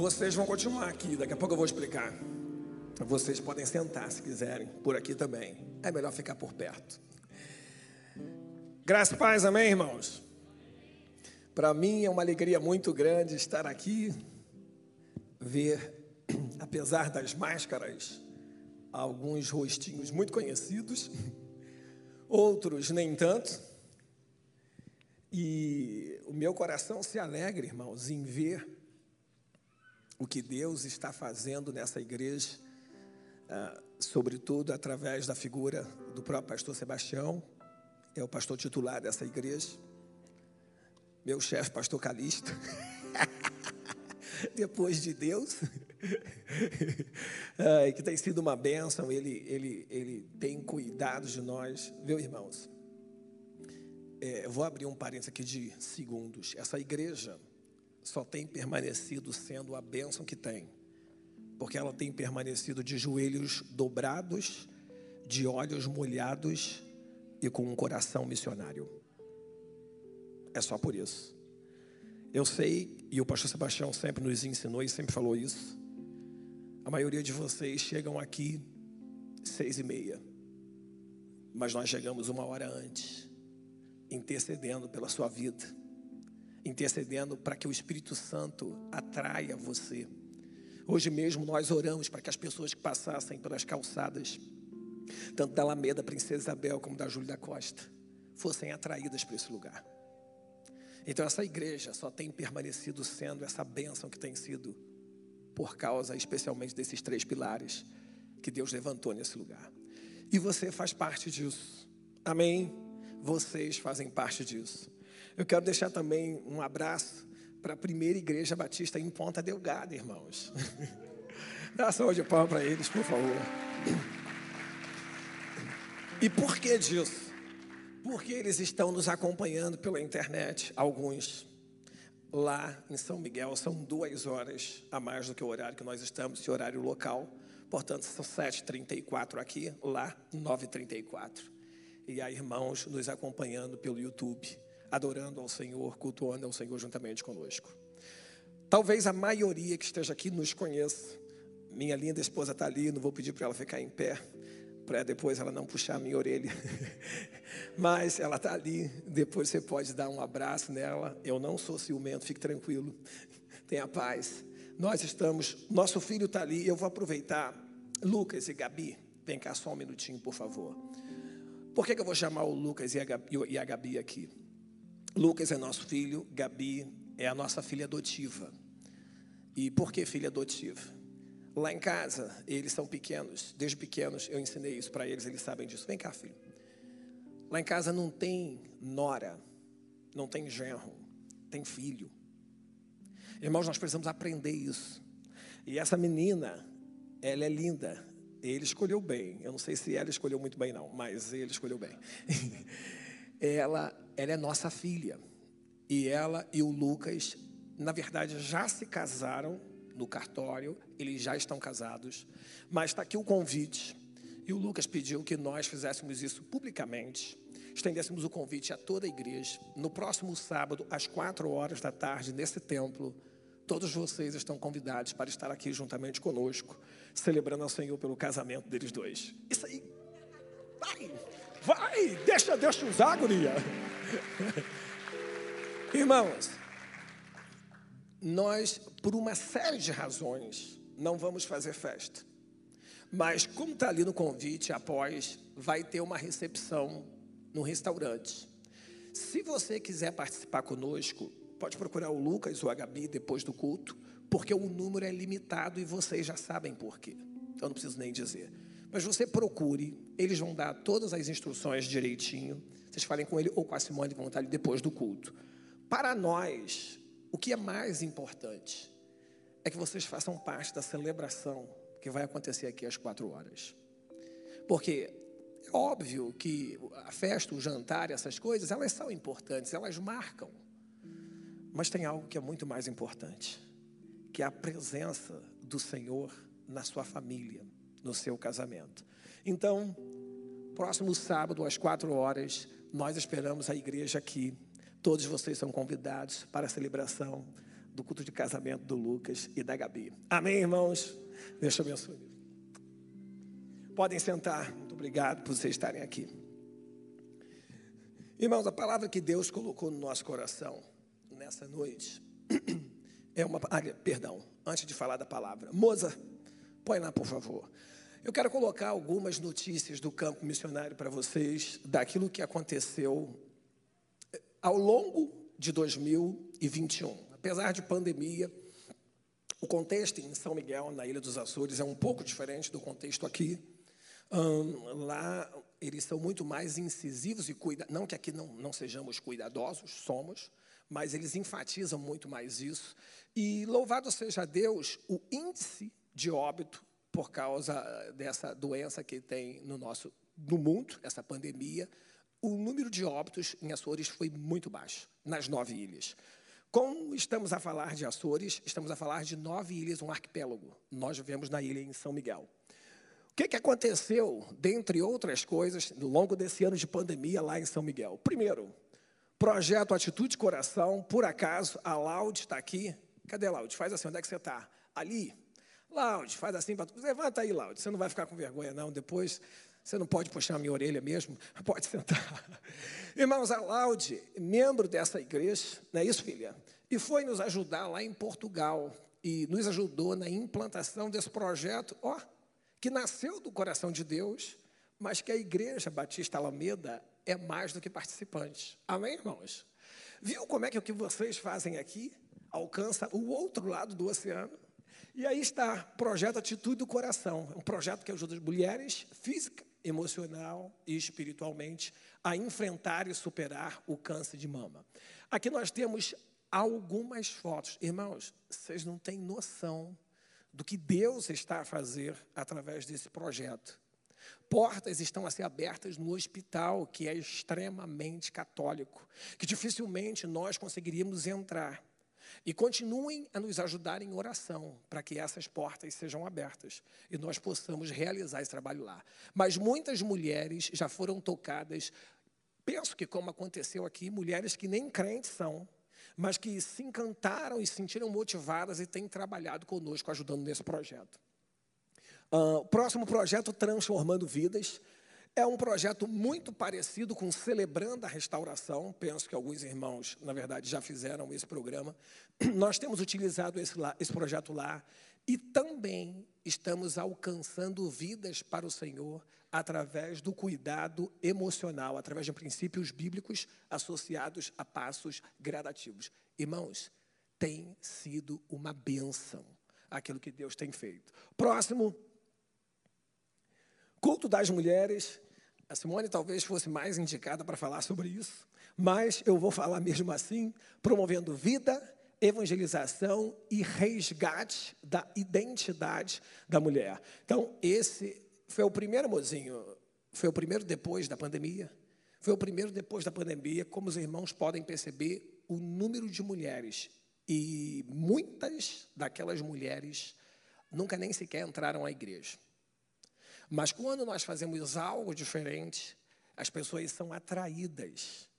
Vocês vão continuar aqui, daqui a pouco eu vou explicar. Vocês podem sentar se quiserem, por aqui também. É melhor ficar por perto. Graças e paz, amém, irmãos? Para mim é uma alegria muito grande estar aqui, ver, apesar das máscaras, alguns rostinhos muito conhecidos, outros nem tanto. E o meu coração se alegra, irmãos, em ver o que Deus está fazendo nessa igreja, ah, sobretudo através da figura do próprio pastor Sebastião, é o pastor titular dessa igreja, meu chefe, pastor Calixto, depois de Deus, que tem sido uma bênção, ele, ele, ele tem cuidado de nós, viu, irmãos? É, vou abrir um parênteses aqui de segundos. Essa igreja só tem permanecido sendo a bênção que tem, porque ela tem permanecido de joelhos dobrados, de olhos molhados e com um coração missionário. É só por isso. Eu sei, e o pastor Sebastião sempre nos ensinou e sempre falou isso. A maioria de vocês chegam aqui seis e meia, mas nós chegamos uma hora antes intercedendo pela sua vida, intercedendo para que o Espírito Santo atraia você. Hoje mesmo nós oramos para que as pessoas que passassem pelas calçadas, tanto da Alameda Princesa Isabel como da Júlia da Costa, fossem atraídas para esse lugar. Então essa igreja só tem permanecido sendo essa bênção que tem sido por causa especialmente desses três pilares que Deus levantou nesse lugar. E você faz parte disso. Amém vocês fazem parte disso. Eu quero deixar também um abraço para a primeira igreja batista em Ponta Delgada, irmãos. Dá salva de palmas para eles, por favor. E por que disso? Porque eles estão nos acompanhando pela internet, alguns. Lá em São Miguel são duas horas a mais do que o horário que nós estamos, esse horário local. Portanto, são 7h34 aqui, lá 9h34 e há irmãos nos acompanhando pelo YouTube, adorando ao Senhor, cultuando ao Senhor juntamente conosco. Talvez a maioria que esteja aqui nos conheça. Minha linda esposa está ali, não vou pedir para ela ficar em pé, para depois ela não puxar a minha orelha. Mas ela está ali, depois você pode dar um abraço nela. Eu não sou ciumento, fique tranquilo, tenha paz. Nós estamos, nosso filho está ali, eu vou aproveitar. Lucas e Gabi, vem cá só um minutinho, por favor. Por que, que eu vou chamar o Lucas e a, Gabi, aqui? Lucas é nosso filho, Gabi é a nossa filha adotiva. E por que filha adotiva? Lá em casa, eles são pequenos, desde pequenos eu ensinei isso para eles, eles sabem disso. Vem cá, filho. Lá em casa não tem nora, não tem genro, tem filho. Irmãos, nós precisamos aprender isso. E essa menina, ela é linda, ele escolheu bem. Eu não sei se ela escolheu muito bem, não, mas ele escolheu bem. ela, ela é nossa filha. E ela e o Lucas, na verdade, já se casaram no cartório, eles já estão casados. Mas está aqui o convite. E o Lucas pediu que nós fizéssemos isso publicamente, estendêssemos o convite a toda a igreja. No próximo sábado, às quatro horas da tarde, nesse templo, todos vocês estão convidados para estar aqui juntamente conosco celebrando ao Senhor pelo casamento deles dois. Isso aí. Vai, vai, deixa Deus te usar, guria. Irmãos, nós, por uma série de razões, não vamos fazer festa. Mas, como está ali no convite, após, vai ter uma recepção no restaurante. Se você quiser participar conosco, pode procurar o Lucas ou a Gabi depois do culto porque o número é limitado e vocês já sabem por quê. Então não preciso nem dizer. Mas você procure, eles vão dar todas as instruções direitinho. Vocês falem com ele ou com a Simone, vão estar ali depois do culto. Para nós, o que é mais importante é que vocês façam parte da celebração que vai acontecer aqui às quatro horas. Porque é óbvio que a festa, o jantar, essas coisas, elas são importantes, elas marcam. Mas tem algo que é muito mais importante que é a presença do Senhor na sua família, no seu casamento. Então, próximo sábado, às quatro horas, nós esperamos a igreja aqui. Todos vocês são convidados para a celebração do culto de casamento do Lucas e da Gabi. Amém, irmãos? Deus te abençoe. Podem sentar. Muito obrigado por vocês estarem aqui. Irmãos, a palavra que Deus colocou no nosso coração nessa noite é uma. Ah, perdão, antes de falar da palavra. Moza, põe lá, por favor. Eu quero colocar algumas notícias do campo missionário para vocês, daquilo que aconteceu eh, ao longo de 2021. Apesar de pandemia, o contexto em São Miguel, na Ilha dos Açores, é um pouco diferente do contexto aqui. Lá eles são muito mais incisivos e cuida, não que aqui não, não sejamos cuidadosos, somos, mas eles enfatizam muito mais isso. E louvado seja Deus, o índice de óbito por causa dessa doença que tem no nosso no mundo, essa pandemia, o número de óbitos em Açores foi muito baixo, nas nove ilhas. Como estamos a falar de Açores, estamos a falar de nove ilhas, um arquipélago. Nós vivemos na ilha em São Miguel. O que, que aconteceu, dentre outras coisas, no longo desse ano de pandemia lá em São Miguel? Primeiro, projeto Atitude Coração, por acaso, a Laude está aqui. Cadê a Laude? Faz assim, onde é que você está? Ali. Laude, faz assim, levanta aí, Laude. Você não vai ficar com vergonha, não. Depois você não pode puxar a minha orelha mesmo, pode sentar. Irmãos, a Laude, membro dessa igreja, não é isso, filha? E foi nos ajudar lá em Portugal e nos ajudou na implantação desse projeto, ó, que nasceu do coração de Deus, mas que a igreja Batista Alameda é mais do que participante. Amém, irmãos? Viu como é que o que vocês fazem aqui alcança o outro lado do oceano? E aí está, projeto Atitude do Coração, um projeto que ajuda as mulheres física, emocional e espiritualmente a enfrentar e superar o câncer de mama. Aqui nós temos algumas fotos. Irmãos, vocês não têm noção do que Deus está a fazer através desse projeto. Portas estão a ser abertas no hospital, que é extremamente católico, que dificilmente nós conseguiríamos entrar. E continuem a nos ajudar em oração, para que essas portas sejam abertas e nós possamos realizar esse trabalho lá. Mas muitas mulheres já foram tocadas, penso que como aconteceu aqui, mulheres que nem crentes são, mas que se encantaram e se sentiram motivadas e têm trabalhado conosco, ajudando nesse projeto. Uh, próximo projeto, Transformando Vidas, é um projeto muito parecido com Celebrando a Restauração. Penso que alguns irmãos, na verdade, já fizeram esse programa. Nós temos utilizado esse, lá, esse projeto lá e também estamos alcançando vidas para o Senhor através do cuidado emocional, através de princípios bíblicos associados a passos gradativos. Irmãos, tem sido uma bênção aquilo que Deus tem feito. Próximo Culto das mulheres. A Simone talvez fosse mais indicada para falar sobre isso, mas eu vou falar mesmo assim, promovendo vida, evangelização e resgate da identidade da mulher. Então, esse foi o primeiro mozinho, foi o primeiro depois da pandemia. Foi o primeiro depois da pandemia, como os irmãos podem perceber, o número de mulheres e muitas daquelas mulheres nunca nem sequer entraram à igreja. Mas quando nós fazemos algo diferente, as pessoas são atraídas.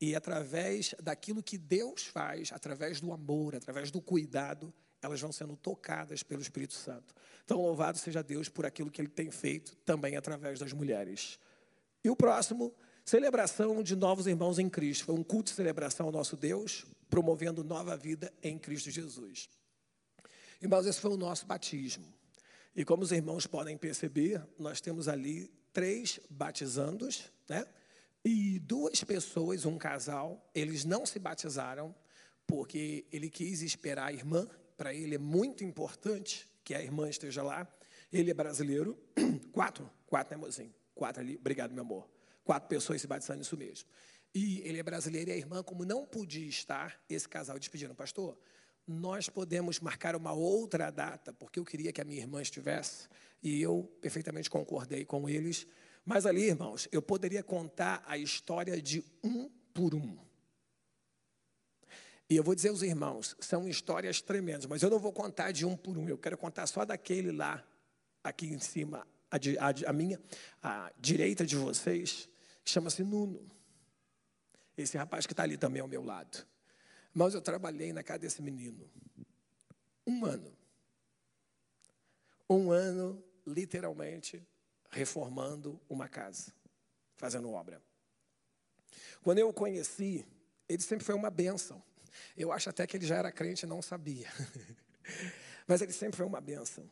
E através daquilo que Deus faz, através do amor, através do cuidado, elas vão sendo tocadas pelo Espírito Santo. Então, louvado seja Deus por aquilo que Ele tem feito também através das mulheres. E o próximo, celebração de novos irmãos em Cristo. Foi um culto de celebração ao nosso Deus, promovendo nova vida em Cristo Jesus. Irmãos, esse foi o nosso batismo. E como os irmãos podem perceber, nós temos ali três batizandos, né? E duas pessoas, um casal, eles não se batizaram porque ele quis esperar a irmã. Para ele é muito importante que a irmã esteja lá. Ele é brasileiro. Quatro, quatro, né, mozinho? Quatro ali. Obrigado, meu amor. Quatro pessoas se batizando, isso mesmo. E ele é brasileiro e a irmã, como não podia estar, esse casal despedindo, pastor, nós podemos marcar uma outra data, porque eu queria que a minha irmã estivesse, e eu perfeitamente concordei com eles. Mas ali, irmãos, eu poderia contar a história de um por um. E eu vou dizer aos irmãos, são histórias tremendas, mas eu não vou contar de um por um, eu quero contar só daquele lá, aqui em cima, a, a, a minha, a direita de vocês, chama-se Nuno. Esse rapaz que está ali também ao meu lado. Mas eu trabalhei na casa desse menino. Um ano. Um ano, literalmente, reformando uma casa, fazendo obra. Quando eu o conheci, ele sempre foi uma bênção. Eu acho até que ele já era crente e não sabia. Mas ele sempre foi uma bênção.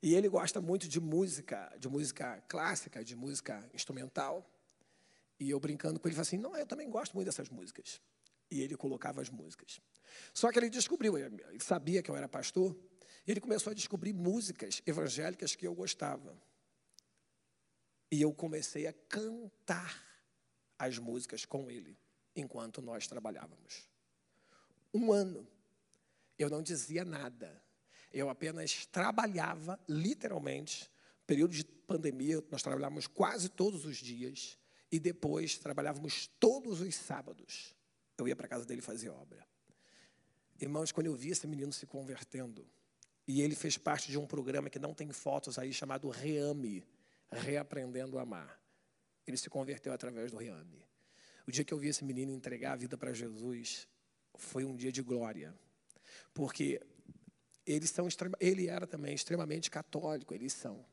E ele gosta muito de música, de música clássica, de música instrumental. E eu brincando com ele, falei assim: não, eu também gosto muito dessas músicas. E ele colocava as músicas. Só que ele descobriu, ele sabia que eu era pastor, e ele começou a descobrir músicas evangélicas que eu gostava. E eu comecei a cantar as músicas com ele, enquanto nós trabalhávamos. Um ano, eu não dizia nada, eu apenas trabalhava, literalmente, período de pandemia, nós trabalhávamos quase todos os dias, e depois trabalhávamos todos os sábados. Eu ia para casa dele fazer obra. Irmãos, quando eu vi esse menino se convertendo, e ele fez parte de um programa que não tem fotos aí, chamado Reame, Reaprendendo a Amar. Ele se converteu através do Reame. O dia que eu vi esse menino entregar a vida para Jesus, foi um dia de glória. Porque eles são, ele era também extremamente católico, eles são.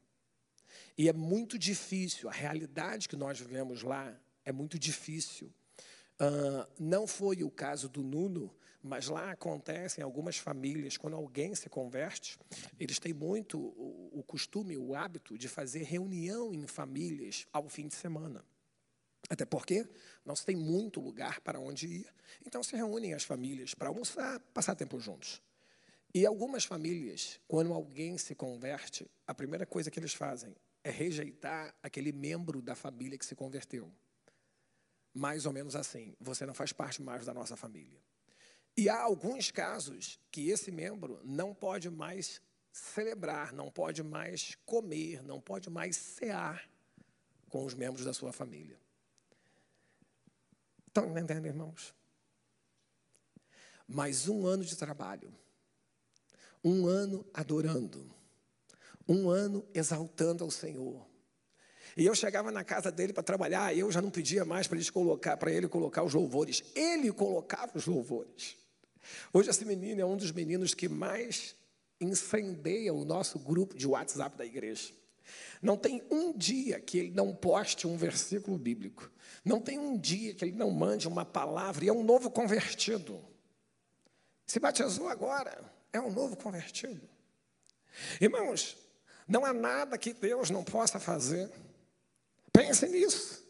E é muito difícil, a realidade que nós vivemos lá é muito difícil. Uh, não foi o caso do Nuno, mas lá acontece em algumas famílias, quando alguém se converte, eles têm muito o, o costume, o hábito de fazer reunião em famílias ao fim de semana. Até porque não se tem muito lugar para onde ir. Então se reúnem as famílias para almoçar, passar tempo juntos. E algumas famílias, quando alguém se converte, a primeira coisa que eles fazem é rejeitar aquele membro da família que se converteu. Mais ou menos assim, você não faz parte mais da nossa família. E há alguns casos que esse membro não pode mais celebrar, não pode mais comer, não pode mais cear com os membros da sua família. Estão entendendo, irmãos? Mais um ano de trabalho, um ano adorando, um ano exaltando ao Senhor. E eu chegava na casa dele para trabalhar, eu já não pedia mais para ele colocar, para ele colocar os louvores. Ele colocava os louvores. Hoje esse menino é um dos meninos que mais incendeia o nosso grupo de WhatsApp da igreja. Não tem um dia que ele não poste um versículo bíblico. Não tem um dia que ele não mande uma palavra. E é um novo convertido. Se batizou agora, é um novo convertido. Irmãos, não há nada que Deus não possa fazer. Pense nisso.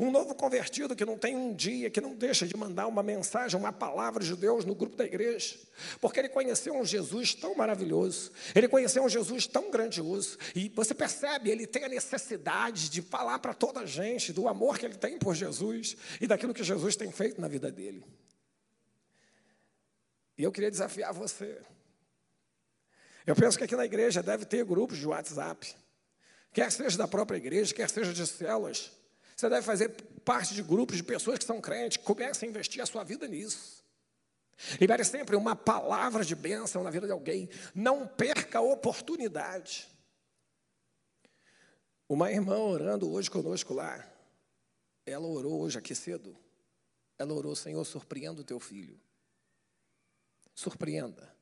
Um novo convertido que não tem um dia, que não deixa de mandar uma mensagem, uma palavra de Deus no grupo da igreja, porque ele conheceu um Jesus tão maravilhoso, ele conheceu um Jesus tão grandioso, e você percebe, ele tem a necessidade de falar para toda a gente do amor que ele tem por Jesus e daquilo que Jesus tem feito na vida dele. E eu queria desafiar você. Eu penso que aqui na igreja deve ter grupos de WhatsApp, quer seja da própria igreja, quer seja de células. Você deve fazer parte de grupos de pessoas que são crentes, comece a investir a sua vida nisso. Libere sempre uma palavra de bênção na vida de alguém. Não perca a oportunidade. Uma irmã orando hoje conosco lá, ela orou hoje aqui cedo. Ela orou, Senhor, surpreenda o teu filho. Surpreenda.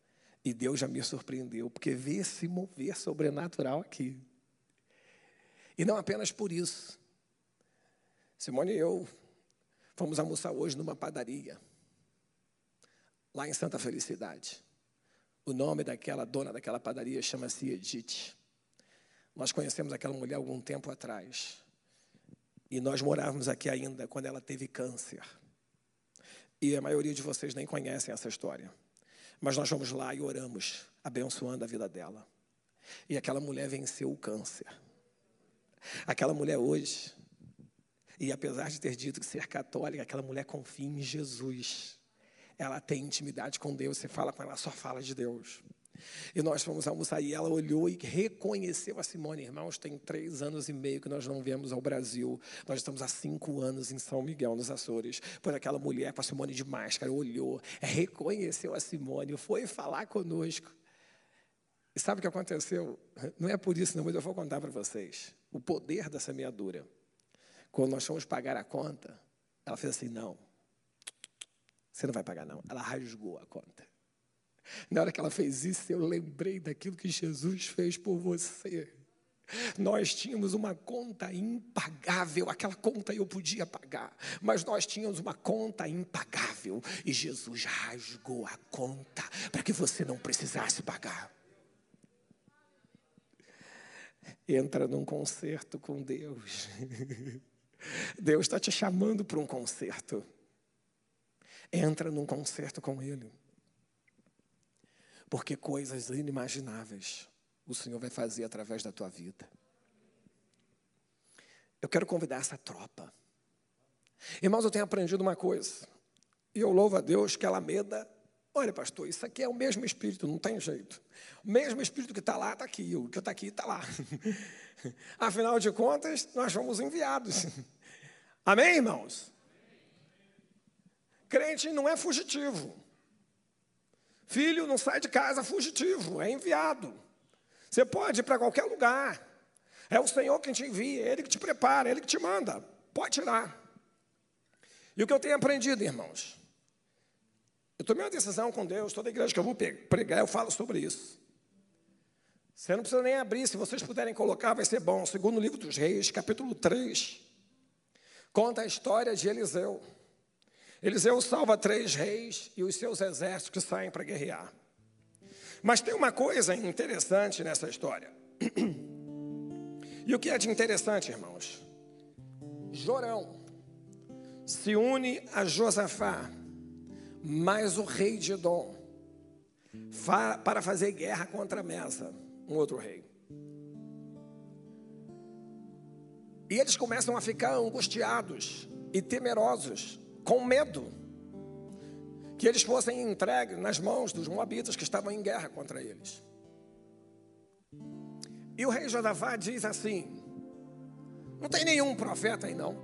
E Deus já me surpreendeu, porque vê se mover sobrenatural aqui. E não apenas por isso. Simone e eu fomos almoçar hoje numa padaria, lá em Santa Felicidade. O nome daquela dona daquela padaria chama-se Edith. Nós conhecemos aquela mulher algum tempo atrás. E nós morávamos aqui ainda quando ela teve câncer. E a maioria de vocês nem conhecem essa história. Mas nós vamos lá e oramos, abençoando a vida dela. E aquela mulher venceu o câncer. Aquela mulher hoje, e apesar de ter dito que ser católica, aquela mulher confia em Jesus. Ela tem intimidade com Deus, você fala com ela, só fala de Deus. E nós fomos almoçar e ela olhou e reconheceu a Simone. Irmãos, tem três anos e meio que nós não viemos ao Brasil. Nós estamos há cinco anos em São Miguel, nos Açores. Por aquela mulher com a Simone de máscara, olhou, reconheceu a Simone, foi falar conosco. E sabe o que aconteceu? Não é por isso, não, mas eu vou contar para vocês. O poder da semeadura. Quando nós fomos pagar a conta, ela fez assim: não. Você não vai pagar, não. Ela rasgou a conta. Na hora que ela fez isso, eu lembrei daquilo que Jesus fez por você. Nós tínhamos uma conta impagável, aquela conta eu podia pagar, mas nós tínhamos uma conta impagável e Jesus rasgou a conta para que você não precisasse pagar. Entra num concerto com Deus. Deus está te chamando para um concerto. Entra num concerto com Ele. Porque coisas inimagináveis o Senhor vai fazer através da tua vida. Eu quero convidar essa tropa. Irmãos, eu tenho aprendido uma coisa. E eu louvo a Deus que Alameda. Olha, pastor, isso aqui é o mesmo Espírito, não tem jeito. O mesmo Espírito que está lá, está aqui. O que está aqui, está lá. Afinal de contas, nós fomos enviados. Amém, irmãos? Crente não é fugitivo. Filho não sai de casa fugitivo, é enviado. Você pode ir para qualquer lugar. É o Senhor quem te envia, é Ele que te prepara, é Ele que te manda. Pode tirar. E o que eu tenho aprendido, irmãos? Eu tomei uma decisão com Deus, toda igreja que eu vou pregar, eu falo sobre isso. Você não precisa nem abrir, se vocês puderem colocar, vai ser bom. Segundo livro dos Reis, capítulo 3, conta a história de Eliseu. Eliseu salva três reis e os seus exércitos que saem para guerrear. Mas tem uma coisa interessante nessa história. E o que é de interessante, irmãos? Jorão se une a Josafá, mais o rei de Edom, para fazer guerra contra Mesa, um outro rei. E eles começam a ficar angustiados e temerosos, com medo que eles fossem entregues nas mãos dos moabitas que estavam em guerra contra eles. E o rei Josafá diz assim: Não tem nenhum profeta aí não.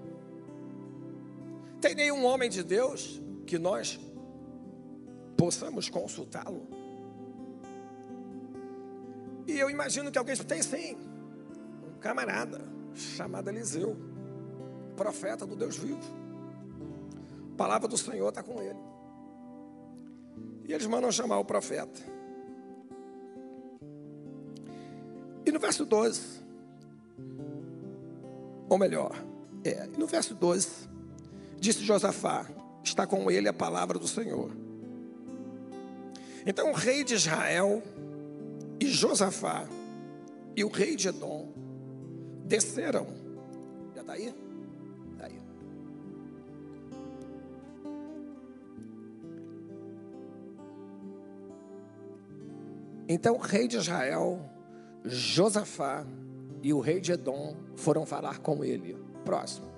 Tem nenhum homem de Deus que nós possamos consultá-lo. E eu imagino que alguém tem sim, um camarada chamado Eliseu, profeta do Deus vivo. A palavra do Senhor está com ele. E eles mandam chamar o profeta. E no verso 12, ou melhor, é, no verso 12, disse Josafá: está com ele a palavra do Senhor. Então o rei de Israel e Josafá e o rei de Edom desceram. Já está aí? Então o rei de Israel, Josafá e o rei de Edom foram falar com ele. Próximo.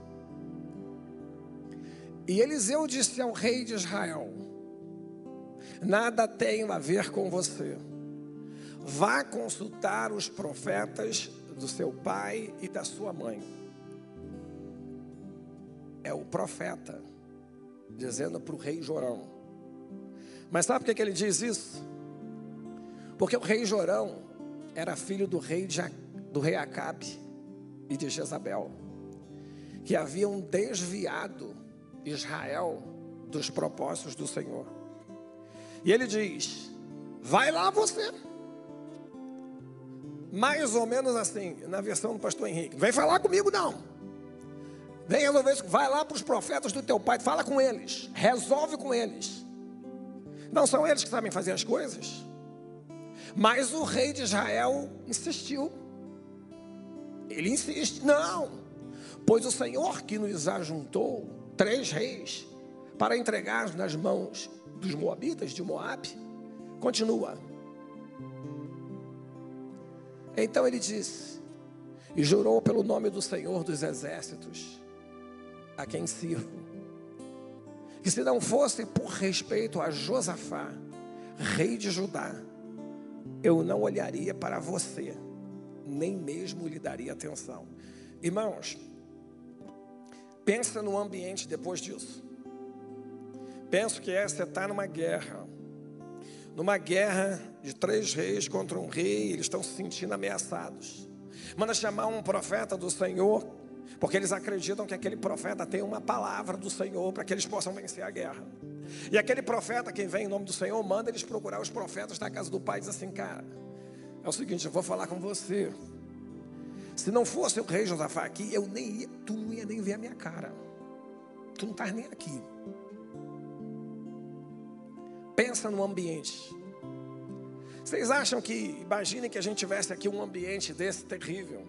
E Eliseu disse ao rei de Israel: Nada tenho a ver com você. Vá consultar os profetas do seu pai e da sua mãe. É o profeta dizendo para o rei Jorão. Mas sabe por que ele diz isso? Porque o rei Jorão era filho do rei, de, do rei Acabe e de Jezabel, que haviam desviado Israel dos propósitos do Senhor. E ele diz: Vai lá você. Mais ou menos assim, na versão do pastor Henrique. Vem falar comigo, não. Vem resolver isso. Vai lá para os profetas do teu pai, fala com eles, resolve com eles. Não são eles que sabem fazer as coisas? Mas o rei de Israel insistiu. Ele insiste, não, pois o Senhor que nos ajuntou, três reis, para entregar nas mãos dos moabitas de Moabe, continua. Então ele disse, e jurou pelo nome do Senhor dos exércitos, a quem sirvo, que se não fosse por respeito a Josafá, rei de Judá, eu não olharia para você, nem mesmo lhe daria atenção. Irmãos, pensa no ambiente depois disso. Penso que é, você está numa guerra, numa guerra de três reis contra um rei, eles estão se sentindo ameaçados. Manda chamar um profeta do Senhor Porque eles acreditam que aquele profeta tem uma palavra do Senhor para que eles possam vencer a guerra. E aquele profeta que vem em nome do Senhor manda eles procurar os profetas da casa do pai e diz assim: Cara, é o seguinte, eu vou falar com você. Se não fosse o rei Josafá aqui, eu nem ia, tu não ia nem ver a minha cara. Tu não estás nem aqui. Pensa no ambiente. Vocês acham que, imaginem que a gente tivesse aqui um ambiente desse terrível,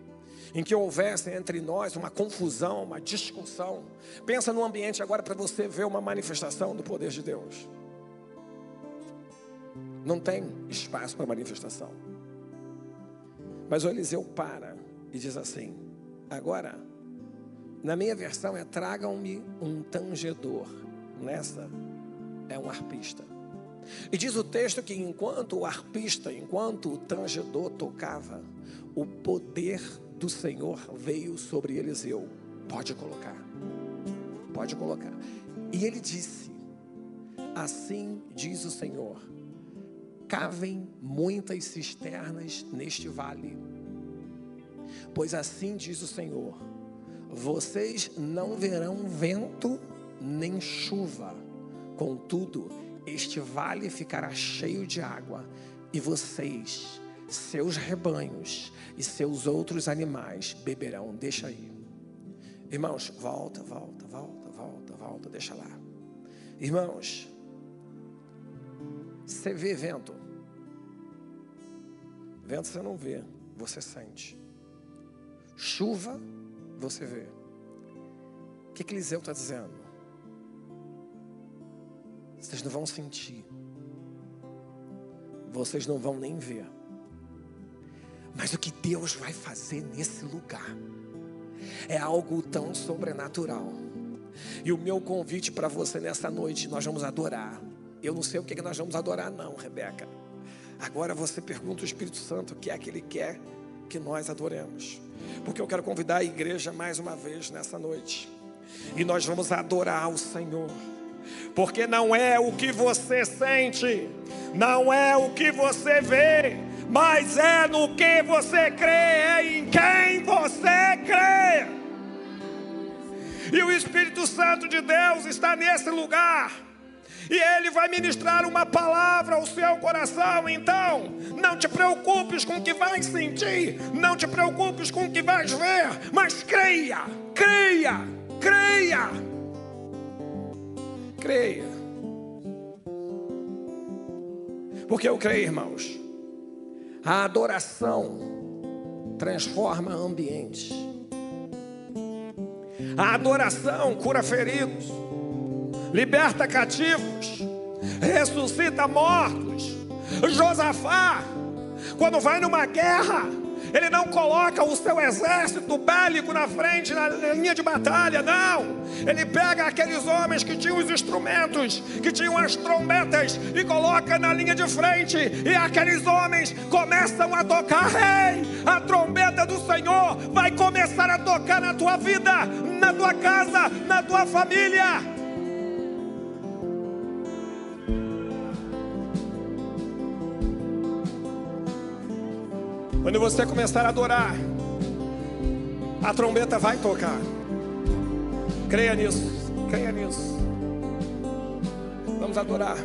em que houvesse entre nós uma confusão, uma discussão. Pensa no ambiente agora para você ver uma manifestação do poder de Deus. Não tem espaço para manifestação. Mas o Eliseu para e diz assim: agora, na minha versão é tragam-me um tangedor. Nessa é um arpista. E diz o texto que enquanto o arpista, enquanto o tangedor tocava, o poder do Senhor veio sobre Eliseu. Pode colocar. Pode colocar. E ele disse: Assim diz o Senhor: cavem muitas cisternas neste vale. Pois assim diz o Senhor: vocês não verão vento nem chuva, contudo, este vale ficará cheio de água, e vocês, seus rebanhos e seus outros animais beberão. Deixa aí. Irmãos, volta, volta, volta, volta, volta, deixa lá. Irmãos, você vê vento. Vento você não vê, você sente. Chuva, você vê. O que, que Eliseu está dizendo? Vocês não vão sentir. Vocês não vão nem ver. Mas o que Deus vai fazer nesse lugar é algo tão sobrenatural. E o meu convite para você nessa noite, nós vamos adorar. Eu não sei o que, nós vamos adorar, não, Rebeca. Agora você pergunta ao Espírito Santo o que é que Ele quer que nós adoremos. Porque eu quero convidar a igreja mais uma vez nessa noite. E nós vamos adorar o Senhor. Porque não é o que você sente, não é o que você vê, mas é no que você crê, é em quem você crê. E o Espírito Santo de Deus está nesse lugar. E Ele vai ministrar uma palavra ao seu coração. Então, não te preocupes com o que vais sentir, não te preocupes com o que vais ver, mas creia, creia, creia. Creia. Porque eu creio, irmãos. A adoração transforma ambientes. A adoração cura feridos, liberta cativos, ressuscita mortos. Josafá, quando vai numa guerra, ele não coloca o seu exército bélico na frente, na linha de batalha, não. Ele pega aqueles homens que tinham os instrumentos, que tinham as trombetas, e coloca na linha de frente. E aqueles homens começam a tocar: Rei, a trombeta do Senhor vai começar a tocar na tua vida, na tua casa, na tua família. Quando você começar a adorar, a trombeta vai tocar. Creia nisso, creia nisso. Vamos adorar.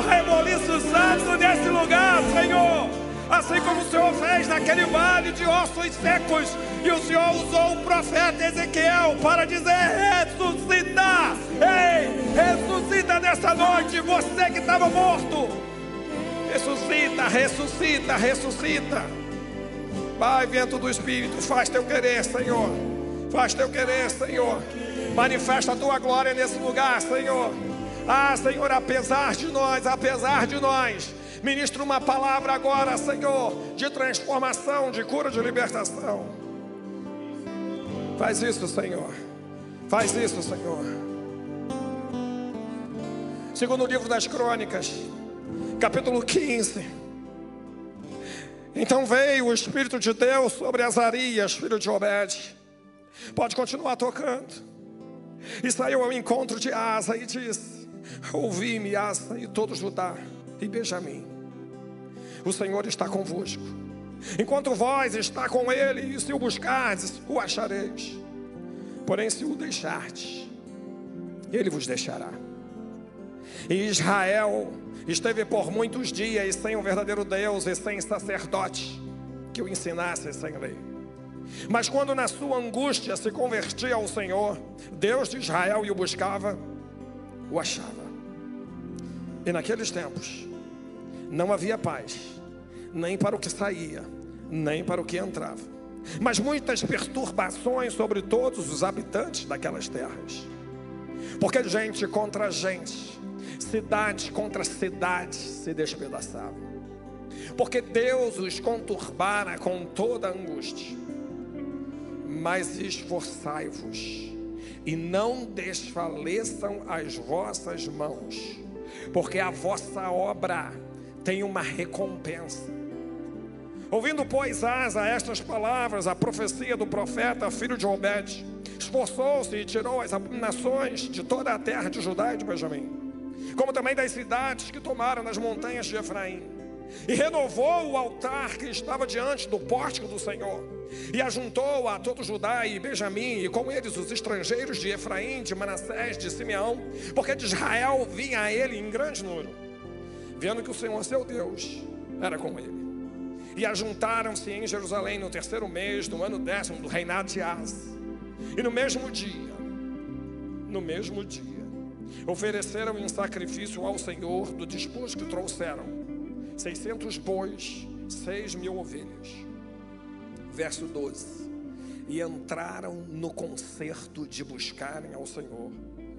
Um reboliço santo nesse lugar, Senhor. Assim como o Senhor fez naquele vale de ossos secos. E o Senhor usou o profeta Ezequiel para dizer: ressuscita. Ei, ressuscita nessa noite, você que estava morto. Ressuscita, ressuscita, ressuscita. Pai, vento do Espírito, faz teu querer, Senhor. Faz teu querer, Senhor. Manifesta a tua glória nesse lugar, Senhor. Ah, Senhor, apesar de nós, apesar de nós, ministra uma palavra agora, Senhor, de transformação, de cura, de libertação. Faz isso, Senhor. Faz isso, Senhor. Segundo livro das Crônicas, capítulo 15. Então veio o Espírito de Deus sobre Azarias, filho de Obed. Pode continuar tocando. E saiu ao encontro de Asa e disse: Ouvi-me, Asa, e todo Judá e Benjamim. O Senhor está convosco. Enquanto vós está com ele, e se o buscardes, o achareis. Porém, se o deixardes, ele vos deixará. E Israel esteve por muitos dias sem o verdadeiro Deus e sem sacerdote que o ensinasse sem lei. Mas quando na sua angústia se convertia ao Senhor, Deus de Israel e o buscava, o achava. E naqueles tempos não havia paz, nem para o que saía, nem para o que entrava, mas muitas perturbações sobre todos os habitantes daquelas terras. Porque gente contra gente, cidade contra cidade se despedaçavam. Porque Deus os conturbara com toda angústia. Mas esforçai-vos e não desfaleçam as vossas mãos, porque a vossa obra tem uma recompensa. Ouvindo, pois, Asa estas palavras, a profecia do profeta, filho de Obed, esforçou-se e tirou as abominações de toda a terra de Judá e de Benjamim, como também das cidades que tomaram nas montanhas de Efraim, e renovou o altar que estava diante do pórtico do Senhor, e ajuntou a todo Judá e Benjamim, e com eles os estrangeiros de Efraim, de Manassés, de Simeão, porque de Israel vinha a ele em grande número, vendo que o Senhor seu Deus era com ele. E ajuntaram-se em Jerusalém no terceiro mês do ano décimo do reinado de Asa. E no mesmo dia, no mesmo dia, ofereceram em sacrifício ao Senhor do despojo que trouxeram 600 bois, 6 mil ovelhas. Verso 12. E entraram no concerto de buscarem ao Senhor,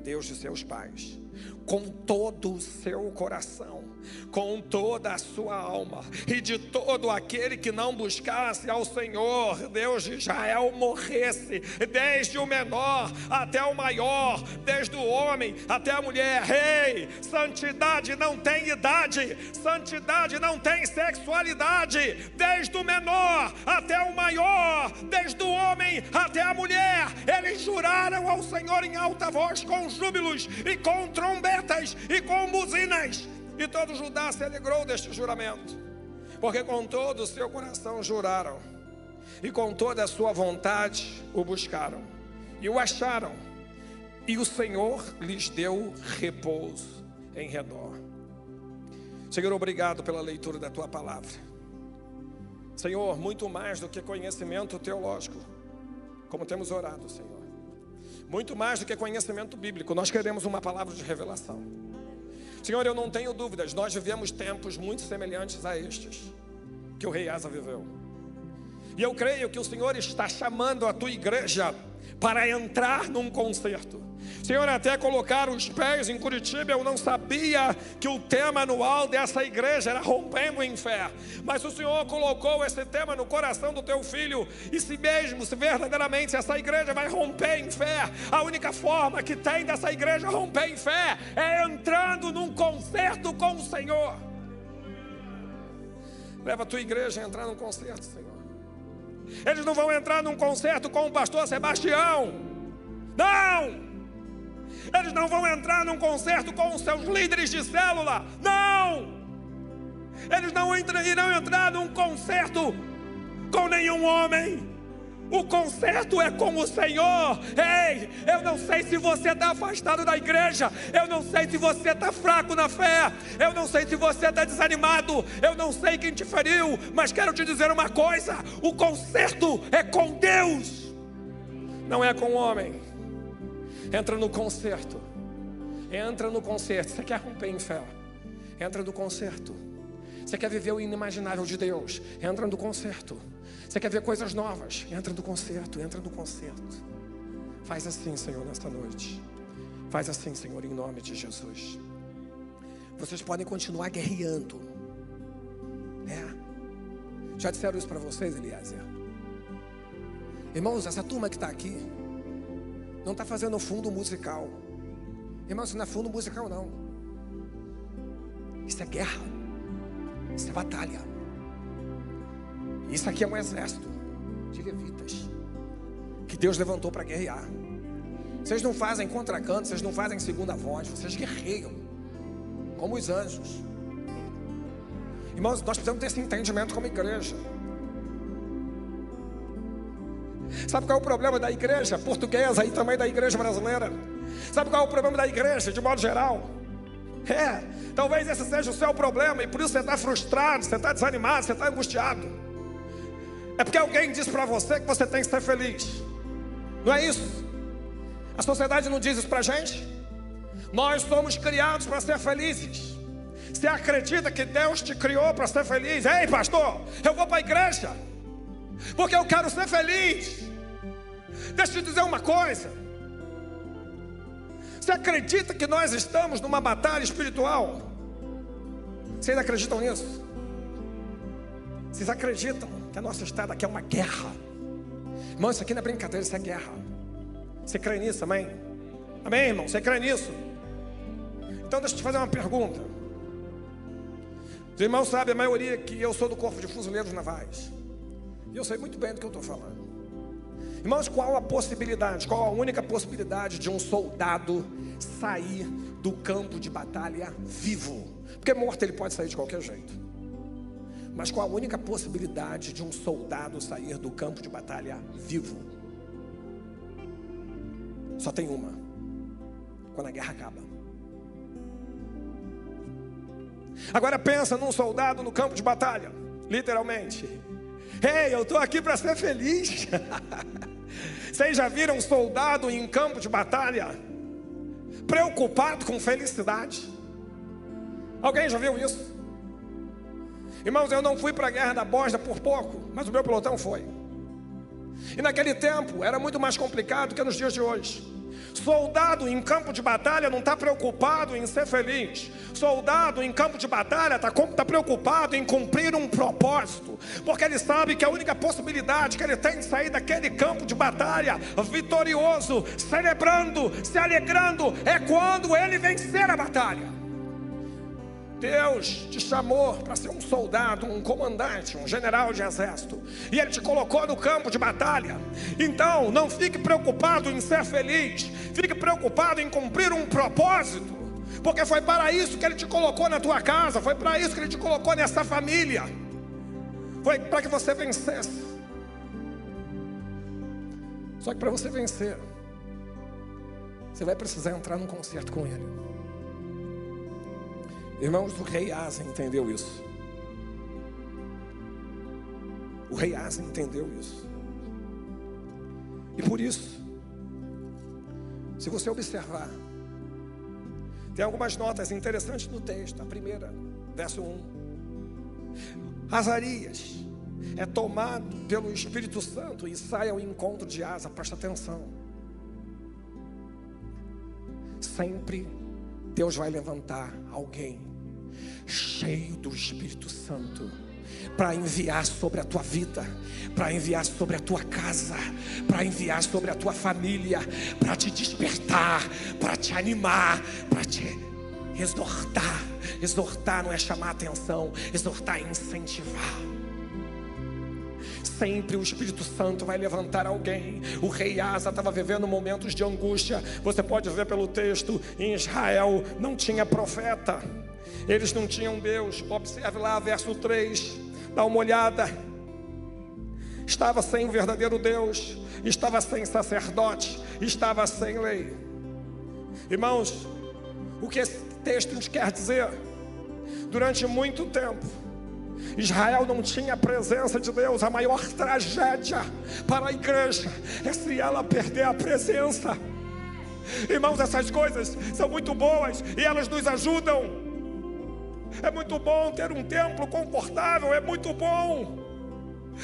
Deus de seus pais, com todo o seu coração, com toda a sua alma, e de todo aquele que não buscasse ao Senhor, Deus de Israel, morresse, desde o menor até o maior, desde o homem até a mulher. Rei, santidade não tem idade, santidade não tem sexualidade, desde o menor até o maior, desde o homem até a mulher. Eles juraram ao Senhor em alta voz, com júbilos e com trombetas e com buzinas. E todo Judá se alegrou deste juramento, porque com todo o seu coração juraram, e com toda a sua vontade o buscaram, e o acharam, e o Senhor lhes deu repouso em redor. Senhor, obrigado pela leitura da tua palavra. Senhor, muito mais do que conhecimento teológico, como temos orado, Senhor. Muito mais do que conhecimento bíblico, nós queremos uma palavra de revelação. Senhor, eu não tenho dúvidas, nós vivemos tempos muito semelhantes a estes que o rei Asa viveu. E eu creio que o Senhor está chamando a tua igreja para entrar num concerto. Senhor, até colocar os pés em Curitiba, eu não sabia que o tema anual dessa igreja era rompendo em fé. Mas o Senhor colocou esse tema no coração do teu filho. E se mesmo, se verdadeiramente essa igreja vai romper em fé, a única forma que tem dessa igreja romper em fé é entrando num concerto com o Senhor. Leva a tua igreja a entrar num concerto, Senhor. Eles não vão entrar num concerto com o pastor Sebastião. Não! Eles não vão entrar num concerto com os seus líderes de célula. Não! Eles não irão entrar num concerto com nenhum homem. O conserto é com o Senhor. Ei, eu não sei se você está afastado da igreja. Eu não sei se você está fraco na fé. Eu não sei se você está desanimado. Eu não sei quem te feriu. Mas quero te dizer uma coisa: o conserto é com Deus, não é com o homem. Entra no concerto. Entra no concerto. Você quer romper em fé? Entra no concerto. Você quer viver o inimaginável de Deus? Entra no concerto. Você quer ver coisas novas? Entra no concerto, entra no concerto. Faz assim, Senhor, nesta noite. Faz assim, Senhor, em nome de Jesus. Vocês podem continuar guerreando. É. Já disseram isso para vocês, Eliezer? Irmãos, essa turma que está aqui não está fazendo fundo musical. Irmãos, isso não é fundo musical, não. Isso é guerra. Isso é batalha. Isso aqui é um exército de levitas que Deus levantou para guerrear. Vocês não fazem contracanto, vocês não fazem segunda voz, vocês guerreiam como os anjos. Irmãos, nós precisamos ter esse entendimento como igreja. Sabe qual é o problema da igreja portuguesa e também da igreja brasileira? Sabe qual é o problema da igreja de modo geral? É, talvez esse seja o seu problema e por isso você está frustrado, você está desanimado, você está angustiado. É porque alguém diz para você que você tem que ser feliz. Não é isso? A sociedade não diz isso para gente? Nós somos criados para ser felizes. Você acredita que Deus te criou para ser feliz? Ei, pastor, eu vou para a igreja porque eu quero ser feliz. Deixa eu te dizer uma coisa. Você acredita que nós estamos numa batalha espiritual? Vocês acreditam nisso? Vocês acreditam que a nossa estada aqui é uma guerra? Irmão, isso aqui não é brincadeira, isso é guerra. Você crê nisso, amém? Amém, irmão? Você crê nisso? Então deixa eu te fazer uma pergunta. Os irmãos sabem, a maioria, que eu sou do Corpo de Fuzileiros Navais. E eu sei muito bem do que eu estou falando. Irmãos, qual a possibilidade, qual a única possibilidade de um soldado sair do campo de batalha vivo? Porque morto ele pode sair de qualquer jeito. Mas qual a única possibilidade de um soldado sair do campo de batalha vivo? Só tem uma: quando a guerra acaba. Agora pensa num soldado no campo de batalha, literalmente. Ei, eu estou aqui para ser feliz. Vocês já viram um soldado em campo de batalha preocupado com felicidade? Alguém já viu isso? Irmãos, eu não fui para a guerra da Bósnia por pouco, mas o meu pelotão foi. E naquele tempo era muito mais complicado que nos dias de hoje. Soldado em campo de batalha não está preocupado em ser feliz. Soldado em campo de batalha está tá preocupado em cumprir um propósito. Porque ele sabe que a única possibilidade que ele tem de sair daquele campo de batalha vitorioso, celebrando, se alegrando, é quando ele vencer a batalha. Deus te chamou para ser um soldado, um comandante, um general de exército, e Ele te colocou no campo de batalha. Então, não fique preocupado em ser feliz, fique preocupado em cumprir um propósito, porque foi para isso que Ele te colocou na tua casa, foi para isso que Ele te colocou nessa família, foi para que você vencesse. Só que para você vencer, você vai precisar entrar num concerto com Ele. Irmãos, o rei Asa entendeu isso. O rei Asa entendeu isso. E por isso, se você observar, tem algumas notas interessantes no texto. A primeira, verso 1. Azarias é tomado pelo Espírito Santo e sai ao encontro de Asa, presta atenção. Sempre Deus vai levantar alguém cheio do Espírito Santo, para enviar sobre a tua vida, para enviar sobre a tua casa, para enviar sobre a tua família, para te despertar, para te animar, para te exortar. Exortar não é chamar atenção, exortar é incentivar. Sempre o Espírito Santo vai levantar alguém. O rei Asa estava vivendo momentos de angústia. Você pode ver pelo texto: em Israel não tinha profeta. Eles não tinham Deus. Observe lá, verso 3. Dá uma olhada. Estava sem o verdadeiro Deus. Estava sem sacerdote. Estava sem lei. Irmãos, o que esse texto nos quer dizer? Durante muito tempo, Israel não tinha a presença de Deus. A maior tragédia para a igreja é se ela perder a presença. Irmãos, essas coisas são muito boas e elas nos ajudam. É muito bom ter um templo confortável, é muito bom.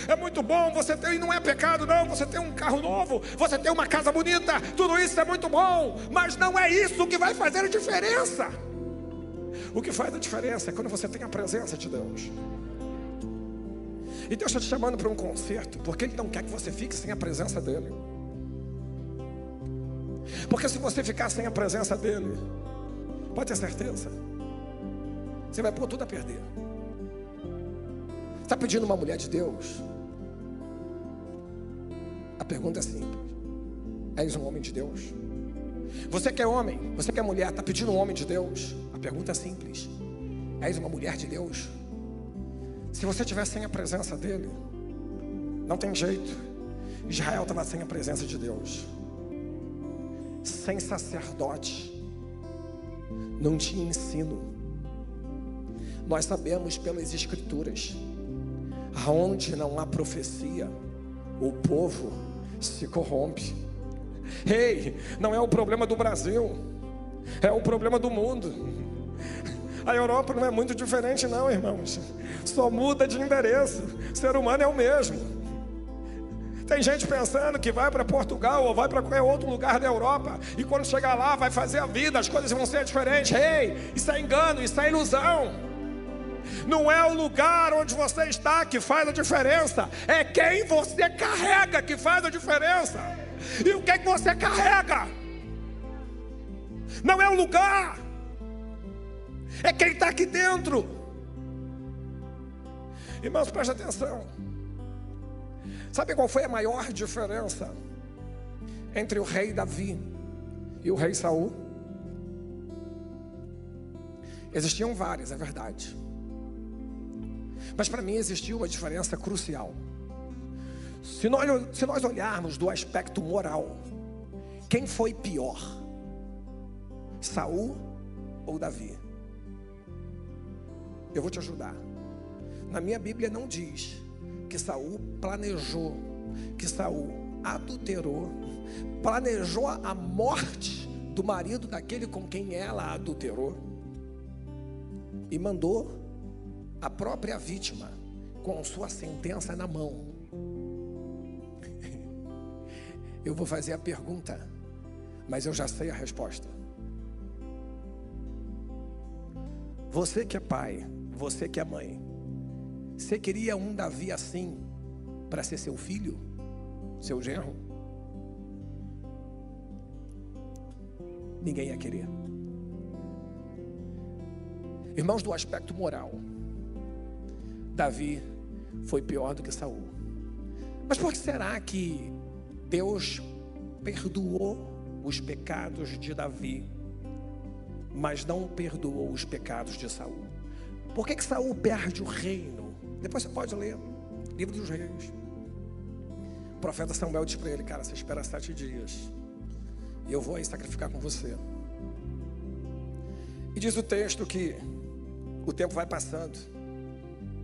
É muito bom você ter, e não é pecado, não. Você tem um carro novo, você tem uma casa bonita, tudo isso é muito bom, mas não é isso que vai fazer a diferença. O que faz a diferença é quando você tem a presença de Deus. E Deus está te chamando para um concerto, porque Ele não quer que você fique sem a presença dEle. Porque se você ficar sem a presença dEle, pode ter certeza, você vai pôr tudo a perder. Está pedindo uma mulher de Deus? A pergunta é simples: És um homem de Deus? Você que é homem, você que é mulher, está pedindo um homem de Deus? A pergunta é simples: És uma mulher de Deus? Se você estiver sem a presença dele, não tem jeito. Israel estava sem a presença de Deus, sem sacerdote, não tinha ensino. Nós sabemos pelas Escrituras, aonde não há profecia, o povo se corrompe. Ei, não é o problema do Brasil, é o problema do mundo. A Europa não é muito diferente, não, irmãos. Só muda de endereço. O ser humano é o mesmo. Tem gente pensando que vai para Portugal ou vai para qualquer outro lugar da Europa e quando chegar lá vai fazer a vida, as coisas vão ser diferentes. Ei, isso é engano, isso é ilusão. Não é o lugar onde você está que faz a diferença, é quem você carrega que faz a diferença. E o que é que você carrega? Não é o lugar, é quem está aqui dentro. Irmãos, preste atenção. Sabe qual foi a maior diferença entre o rei Davi e o rei Saul? Existiam várias, é verdade. Mas para mim existiu uma diferença crucial. Se nós, se nós olharmos do aspecto moral, quem foi pior? Saul ou Davi? Eu vou te ajudar. Na minha Bíblia não diz que Saul planejou, que Saul adulterou, planejou a morte do marido daquele com quem ela adulterou e mandou a própria vítima com sua sentença na mão. Eu vou fazer a pergunta, mas eu já sei a resposta. Você que é pai, você que é mãe, você queria um Davi assim para ser seu filho, seu genro? Ninguém ia querer. Irmãos, do aspecto moral, Davi foi pior do que Saul. Mas por que será que Deus perdoou os pecados de Davi, mas não perdoou os pecados de Saul? Por que, que Saul perde o reino? Depois você pode ler, livro dos reis. O profeta Samuel diz para ele, cara, você espera sete dias. E eu vou aí sacrificar com você. E diz o texto que o tempo vai passando.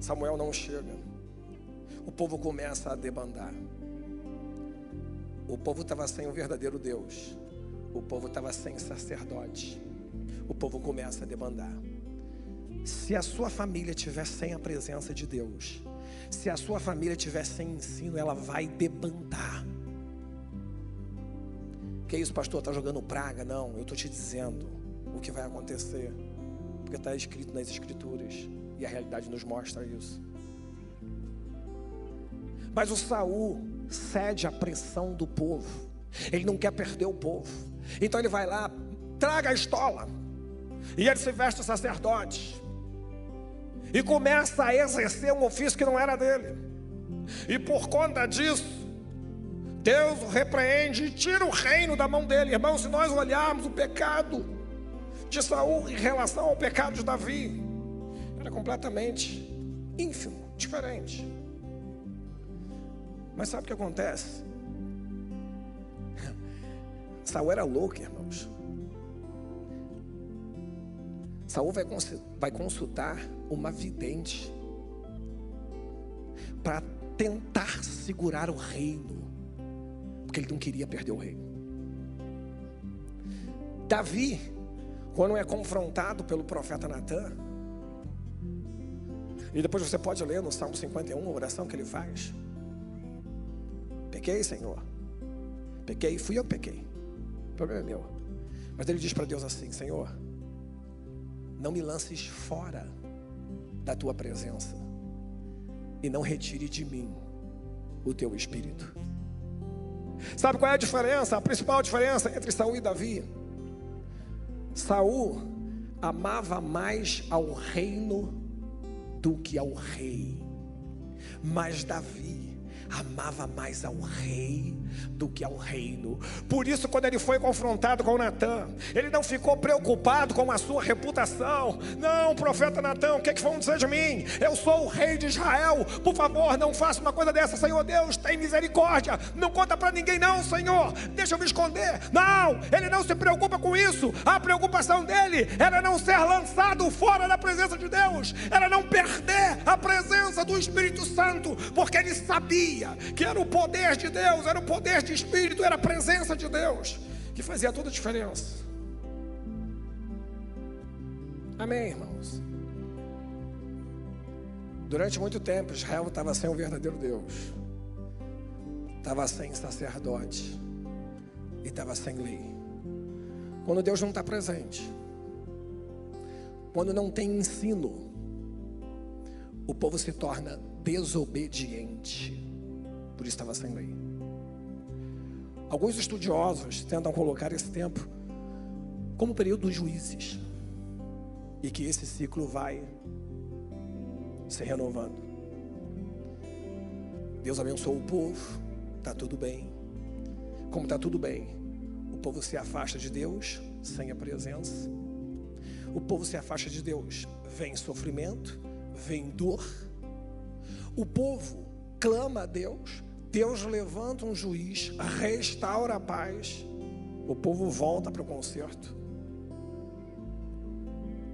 Samuel não chega. O povo começa a debandar. O povo estava sem o verdadeiro Deus. O povo estava sem sacerdote. O povo começa a debandar. Se a sua família estiver sem a presença de Deus, se a sua família estiver sem ensino, ela vai debandar. Que isso, pastor? Está jogando praga? Não, eu estou te dizendo o que vai acontecer, porque está escrito nas Escrituras e a realidade nos mostra isso. Mas o Saul cede à pressão do povo. Ele não quer perder o povo. Então ele vai lá, traga a estola. E ele se veste sacerdote. E começa a exercer um ofício que não era dele. E por conta disso, Deus o repreende e tira o reino da mão dele. Irmãos, se nós olharmos o pecado de Saul em relação ao pecado de Davi, era completamente ínfimo, diferente. Mas sabe o que acontece? Saul era louco, irmãos. Saul vai, vai consultar uma vidente para tentar segurar o reino, porque ele não queria perder o reino. Davi, quando é confrontado pelo profeta Natan, e depois você pode ler no Salmo 51 a oração que ele faz. Pequei, Senhor. Pequei, fui eu que pequei. O problema é meu. Mas ele diz para Deus assim: Senhor, não me lances fora da tua presença e não retire de mim o teu espírito. Sabe qual é a diferença? A principal diferença entre Saul e Davi? Saul amava mais ao reino que ao rei. Mas Davi amava mais ao rei do que ao reino. Por isso, quando ele foi confrontado com Natan, ele não ficou preocupado com a sua reputação. Não, profeta Natan, o que, é que vão dizer de mim? Eu sou o rei de Israel. Por favor, não faça uma coisa dessa, Senhor Deus, tem misericórdia. Não conta para ninguém, não, Senhor. Deixa eu me esconder. Não, ele não se preocupa com isso. A preocupação dele era não ser lançado fora da presença de Deus, era não perder a presença do Espírito Santo, porque ele sabia que era o poder de Deus, era o poder de Espírito, era a presença de Deus que fazia toda a diferença. Amém, irmãos? Durante muito tempo, Israel estava sem o verdadeiro Deus, estava sem sacerdote e estava sem lei. Quando Deus não está presente, quando não tem ensino, o povo se torna desobediente por isso estava sem lei. Alguns estudiosos tentam colocar esse tempo como o período dos juízes e que esse ciclo vai se renovando. Deus abençoou o povo, está tudo bem. Como está tudo bem, o povo se afasta de Deus sem a presença. O povo se afasta de Deus, vem sofrimento, vem dor. O povo clama a Deus, Deus levanta um juiz, restaura a paz, o povo volta para o concerto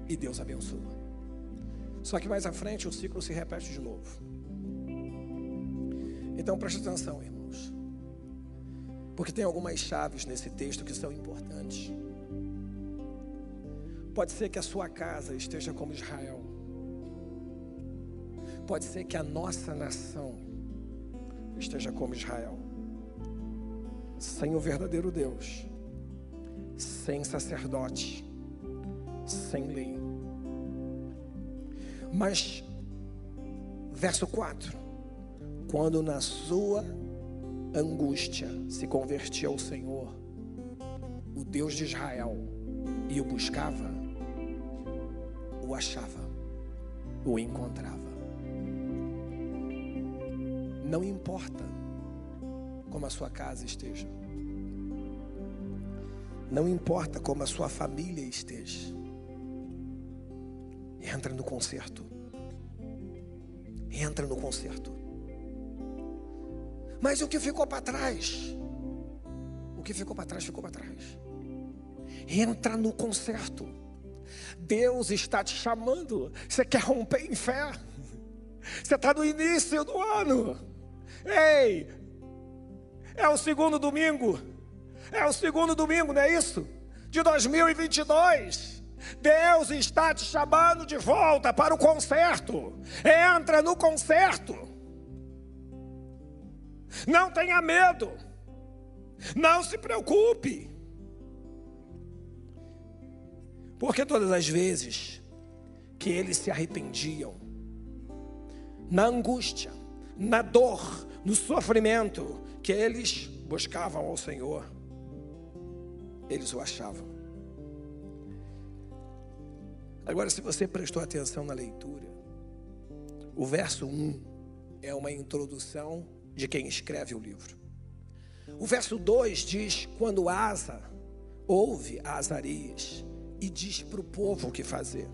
e Deus abençoa. Só que mais à frente o ciclo se repete de novo. Então preste atenção, irmãos, porque tem algumas chaves nesse texto que são importantes. Pode ser que a sua casa esteja como Israel. Pode ser que a nossa nação esteja como Israel, sem o verdadeiro Deus, sem sacerdote, sem lei. Mas, verso 4: quando na sua angústia se convertia ao Senhor, o Deus de Israel, e o buscava, o achava, o encontrava. Não importa como a sua casa esteja. Não importa como a sua família esteja. Entra no concerto. Entra no concerto. Mas o que ficou para trás? O que ficou para trás, ficou para trás. Entra no concerto. Deus está te chamando. Você quer romper em fé? Você está no início do ano. Ei, é o segundo domingo. É o segundo domingo, não é isso? De 2022. Deus está te chamando de volta para o concerto. Entra no concerto. Não tenha medo. Não se preocupe. Porque todas as vezes que eles se arrependiam, na angústia, na dor, no sofrimento, que eles buscavam ao Senhor, eles o achavam. Agora, se você prestou atenção na leitura, o verso 1 é uma introdução de quem escreve o livro. O verso 2 diz: Quando Asa ouve Azarias e diz para o povo o que fazer.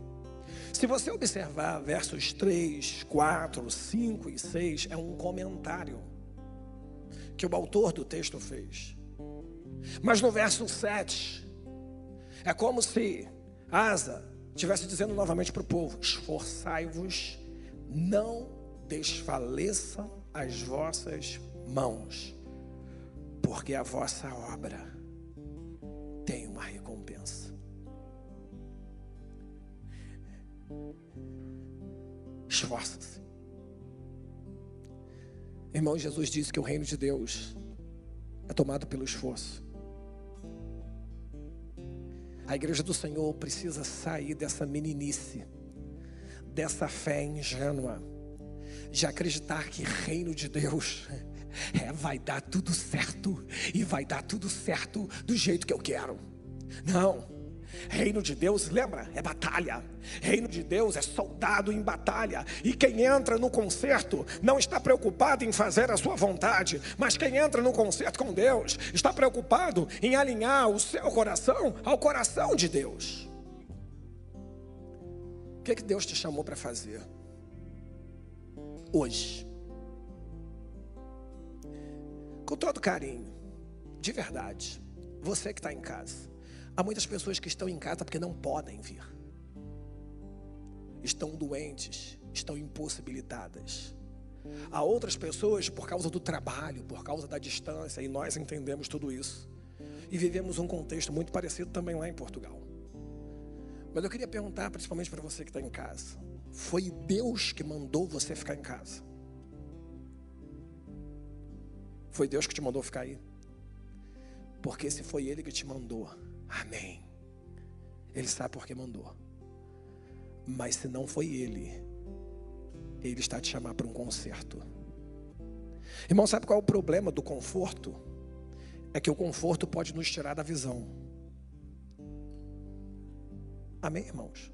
Se você observar versos 3, 4, 5 e 6, é um comentário que o autor do texto fez. Mas no verso 7, é como se Asa estivesse dizendo novamente para o povo: esforçai-vos, não desfaleçam as vossas mãos, porque a vossa obra tem uma recompensa. Esforça-se. Irmão, Jesus disse que o reino de Deus é tomado pelo esforço. A igreja do Senhor precisa sair dessa meninice, dessa fé ingênua, de acreditar que reino de Deus é vai dar tudo certo e vai dar tudo certo do jeito que eu quero. Não. Reino de Deus, lembra? É batalha. Reino de Deus é soldado em batalha. E quem entra no concerto não está preocupado em fazer a sua vontade, mas quem entra no concerto com Deus está preocupado em alinhar o seu coração ao coração de Deus. O que, é que Deus te chamou para fazer? Hoje. Com todo carinho, de verdade, você que está em casa. Há muitas pessoas que estão em casa porque não podem vir. Estão doentes, estão impossibilitadas. Há outras pessoas por causa do trabalho, por causa da distância, e nós entendemos tudo isso. E vivemos um contexto muito parecido também lá em Portugal. Mas eu queria perguntar, principalmente para você que está em casa: foi Deus que mandou você ficar em casa? Foi Deus que te mandou ficar aí? Porque se foi Ele que te mandou, Amém. Ele sabe por que mandou. Mas se não foi ele, ele está te chamando para um concerto. Irmão, sabe qual é o problema do conforto? É que o conforto pode nos tirar da visão. Amém, irmãos?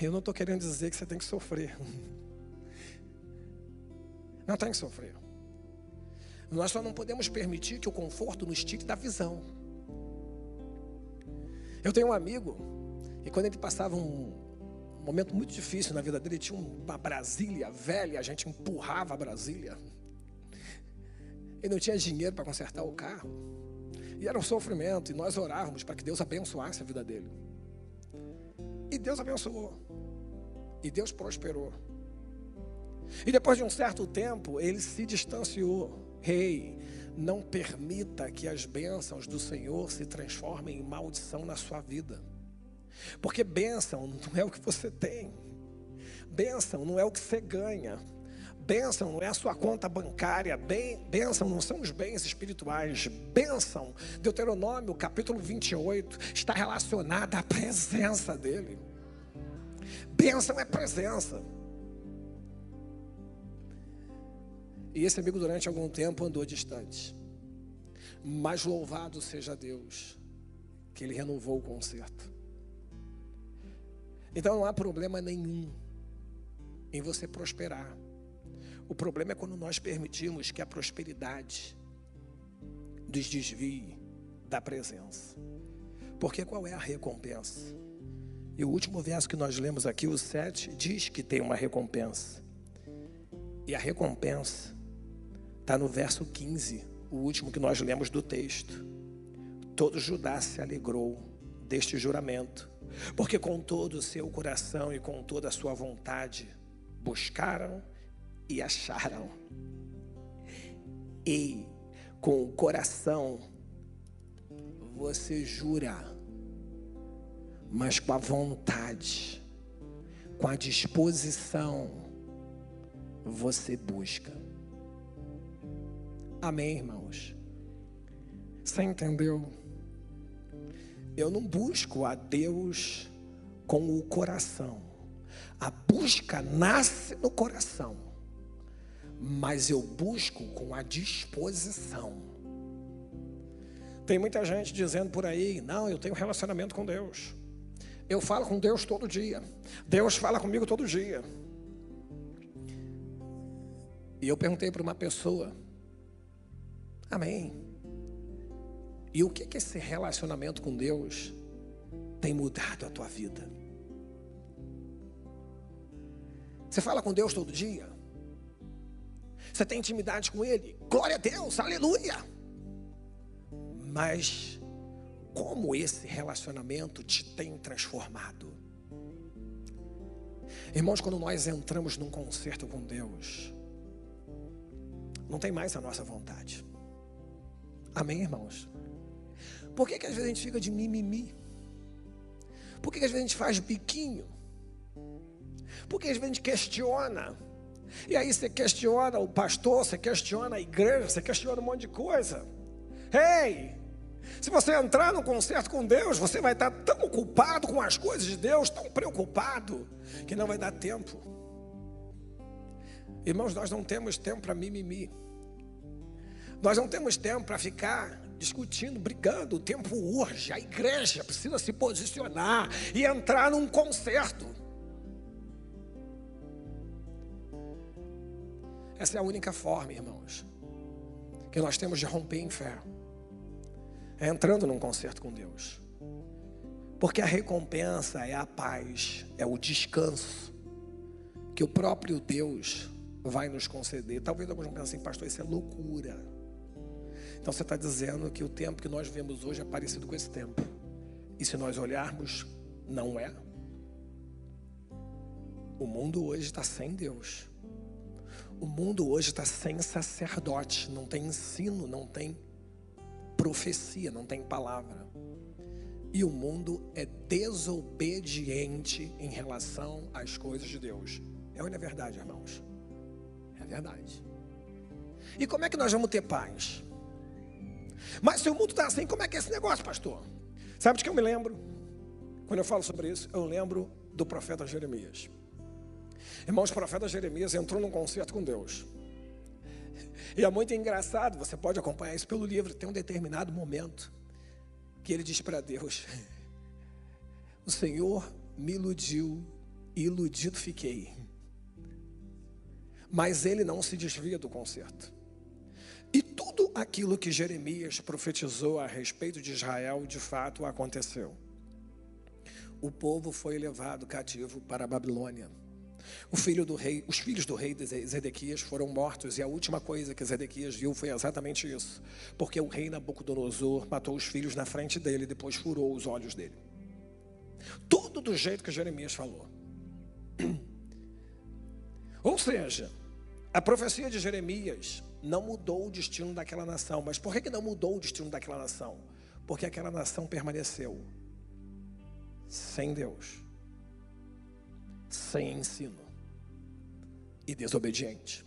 Eu não estou querendo dizer que você tem que sofrer. Não tem que sofrer. Nós só não podemos permitir que o conforto nos tire da visão. Eu tenho um amigo, e quando ele passava um momento muito difícil na vida dele, tinha uma Brasília velha, a gente empurrava a Brasília. Ele não tinha dinheiro para consertar o carro. E era um sofrimento, e nós orávamos para que Deus abençoasse a vida dele. E Deus abençoou. E Deus prosperou. E depois de um certo tempo, ele se distanciou. Rei, hey, não permita que as bênçãos do Senhor se transformem em maldição na sua vida. Porque bênção não é o que você tem. Bênção não é o que você ganha. Bênção não é a sua conta bancária. Bênção não são os bens espirituais. Bênção, Deuteronômio capítulo 28, está relacionada à presença dEle. Bênção é presença. E esse amigo, durante algum tempo, andou distante. Mas louvado seja Deus, que ele renovou o concerto. Então não há problema nenhum em você prosperar. O problema é quando nós permitimos que a prosperidade nos desvie da presença. Porque qual é a recompensa? E o último verso que nós lemos aqui, o 7, diz que tem uma recompensa. E a recompensa está no verso 15, o último que nós lemos do texto. Todo Judá se alegrou deste juramento, porque com todo o seu coração e com toda a sua vontade buscaram e acharam. E com o coração você jura, mas com a vontade, com a disposição, você busca. Amém, irmãos? Você entendeu? Eu não busco a Deus com o coração. A busca nasce no coração, mas eu busco com a disposição. Tem muita gente dizendo por aí: não, eu tenho relacionamento com Deus. Eu falo com Deus todo dia. Deus fala comigo todo dia. E eu perguntei para uma pessoa: Amém. E o que que esse relacionamento com Deus tem mudado a tua vida? Você fala com Deus todo dia? Você tem intimidade com Ele? Glória a Deus, aleluia! Mas como esse relacionamento te tem transformado? Irmãos, quando nós entramos num concerto com Deus, não tem mais a nossa vontade. Amém, irmãos? Por que, que às vezes a gente fica de mimimi? Por que, que às vezes a gente faz biquinho? Por que às vezes a gente questiona? E aí você questiona o pastor, você questiona a igreja, você questiona um monte de coisa. Ei! Se você entrar no concerto com Deus, você vai estar tão ocupado com as coisas de Deus, tão preocupado, que não vai dar tempo. Irmãos, nós não temos tempo para mimimi. Nós não temos tempo para ficar discutindo, brigando. O tempo urge. A igreja precisa se posicionar e entrar num concerto. Essa é a única forma, irmãos, que nós temos de romper em fé. É entrando num concerto com Deus. Porque a recompensa é a paz, é o descanso que o próprio Deus vai nos conceder. Talvez alguns pensem pastor, isso é loucura. Então você está dizendo que o tempo que nós vemos hoje é parecido com esse tempo. E se nós olharmos, não é. O mundo hoje está sem Deus. O mundo hoje está sem sacerdote. Não tem ensino, não tem profecia, não tem palavra. E o mundo é desobediente em relação às coisas de Deus. É não é verdade, irmãos? É verdade. E como é que nós vamos ter paz? Mas se o mundo está assim, como é que é esse negócio, pastor? Sabe de que eu me lembro? Quando eu falo sobre isso, eu lembro do profeta Jeremias. Irmãos, o profeta Jeremias entrou num concerto com Deus. E é muito engraçado, você pode acompanhar isso pelo livro. Tem um determinado momento que ele diz para Deus: O Senhor me iludiu iludido fiquei. Mas ele não se desvia do concerto. E tudo aquilo que Jeremias profetizou a respeito de Israel, de fato aconteceu. O povo foi levado cativo para a Babilônia. Filho rei, os filhos do rei Zedequias foram mortos e a última coisa que Zedequias viu foi exatamente isso, porque o rei Nabucodonosor matou os filhos na frente dele e depois furou os olhos dele. Tudo do jeito que Jeremias falou. Ou seja, a profecia de Jeremias não mudou o destino daquela nação. Mas por que, que não mudou o destino daquela nação? Porque aquela nação permaneceu sem Deus, sem ensino e desobediente.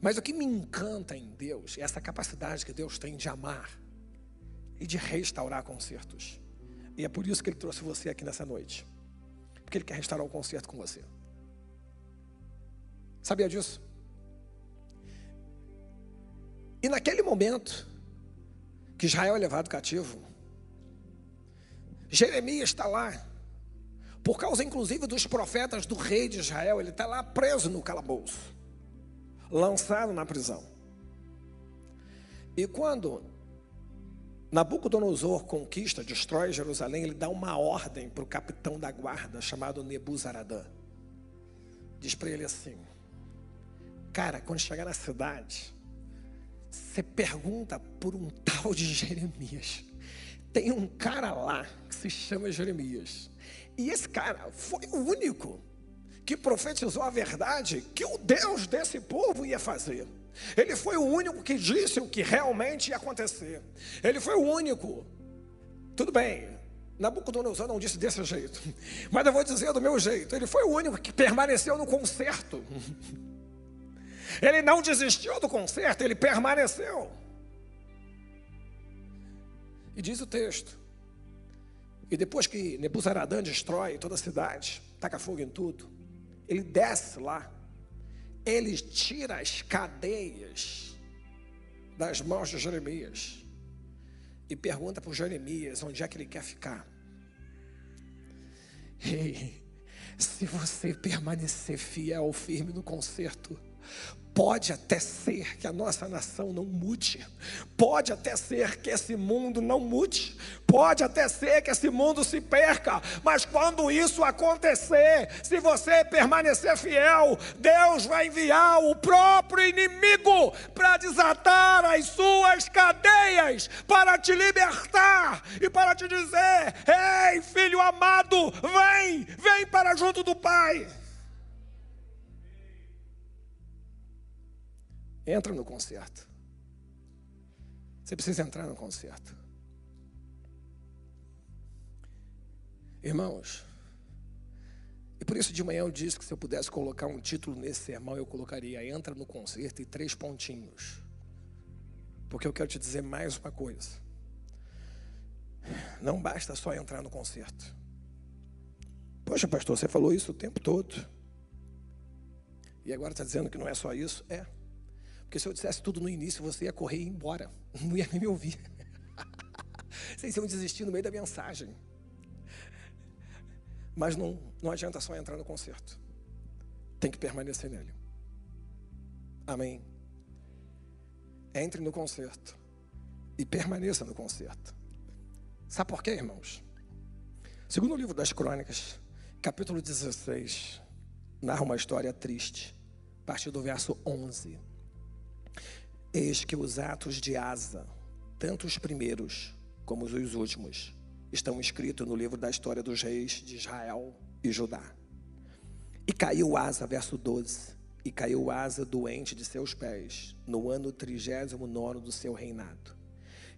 Mas o que me encanta em Deus é essa capacidade que Deus tem de amar e de restaurar concertos. E é por isso que Ele trouxe você aqui nessa noite. Porque Ele quer restaurar o um concerto com você. Sabia disso? E naquele momento que Israel é levado cativo, Jeremias está lá, Por causa, inclusive, dos profetas do rei de Israel, ele está lá preso no calabouço, lançado na prisão. E quando Nabucodonosor conquista, destrói Jerusalém, ele dá uma ordem para o capitão da guarda, chamado Nebuzaradã. Diz para ele assim: Cara, quando chegar na cidade, você pergunta por um tal de Jeremias. Tem um cara lá que se chama Jeremias. E esse cara foi o único que profetizou a verdade que o Deus desse povo ia fazer. Ele foi o único que disse o que realmente ia acontecer. Ele foi o único. Tudo bem, Nabucodonosor não disse desse jeito, mas eu vou dizer do meu jeito. Ele foi o único que permaneceu no concerto. Ele não desistiu do concerto, ele permaneceu. E diz o texto: e depois que Nebuzaradã destrói toda a cidade, taca fogo em tudo, ele desce lá, ele tira as cadeias das mãos de Jeremias e pergunta para Jeremias onde é que ele quer ficar. Ei, se você permanecer fiel, firme no concerto, Pode até ser que a nossa nação não mude, pode até ser que esse mundo não mude, pode até ser que esse mundo se perca, mas quando isso acontecer, se você permanecer fiel, Deus vai enviar o próprio inimigo para desatar as suas cadeias, para te libertar e para te dizer: Ei, filho amado, vem, vem para junto do Pai. Entra no concerto. Você precisa entrar no concerto. Irmãos, e por isso de manhã eu disse que se eu pudesse colocar um título nesse sermão, eu colocaria Entra no concerto e três pontinhos. Porque eu quero te dizer mais uma coisa. Não basta só entrar no concerto. Poxa, pastor, você falou isso o tempo todo. E agora está dizendo que não é só isso? É. Porque se eu dissesse tudo no início, você ia correr e ir embora. Não ia nem me ouvir. Vocês iam desistir no meio da mensagem. Mas não, não adianta só entrar no concerto. Tem que permanecer nele. Amém. Entre no concerto e permaneça no concerto. Sabe por quê, irmãos? Segundo o livro das Crônicas, capítulo 16, narra uma história triste, a partir do verso 11. Eis que os atos de Asa, tanto os primeiros como os últimos, estão escritos no livro da história dos reis de Israel e Judá. E caiu Asa, verso 12, e caiu Asa doente de seus pés, no ano trigésimo nono do seu reinado.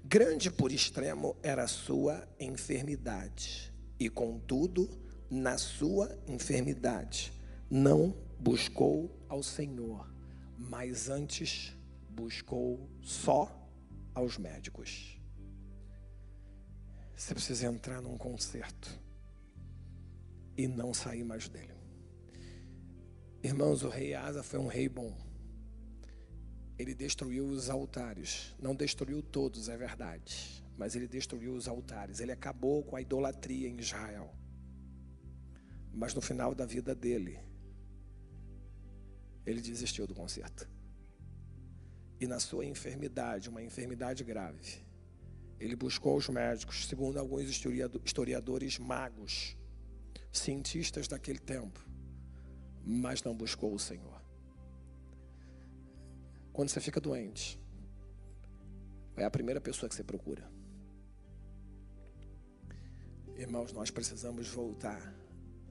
Grande por extremo era a sua enfermidade, e contudo, na sua enfermidade, não buscou ao Senhor, mas antes buscou só aos médicos. Você precisa entrar num concerto e não sair mais dele. Irmãos, o rei Asa foi um rei bom. Ele destruiu os altares. Não destruiu todos, é verdade. Mas ele destruiu os altares. Ele acabou com a idolatria em Israel. Mas no final da vida dele, ele desistiu do concerto e na sua enfermidade, uma enfermidade grave, ele buscou os médicos, segundo alguns historiadores magos, cientistas daquele tempo, mas não buscou o Senhor. Quando você fica doente, é a primeira pessoa que você procura. Irmãos, nós precisamos voltar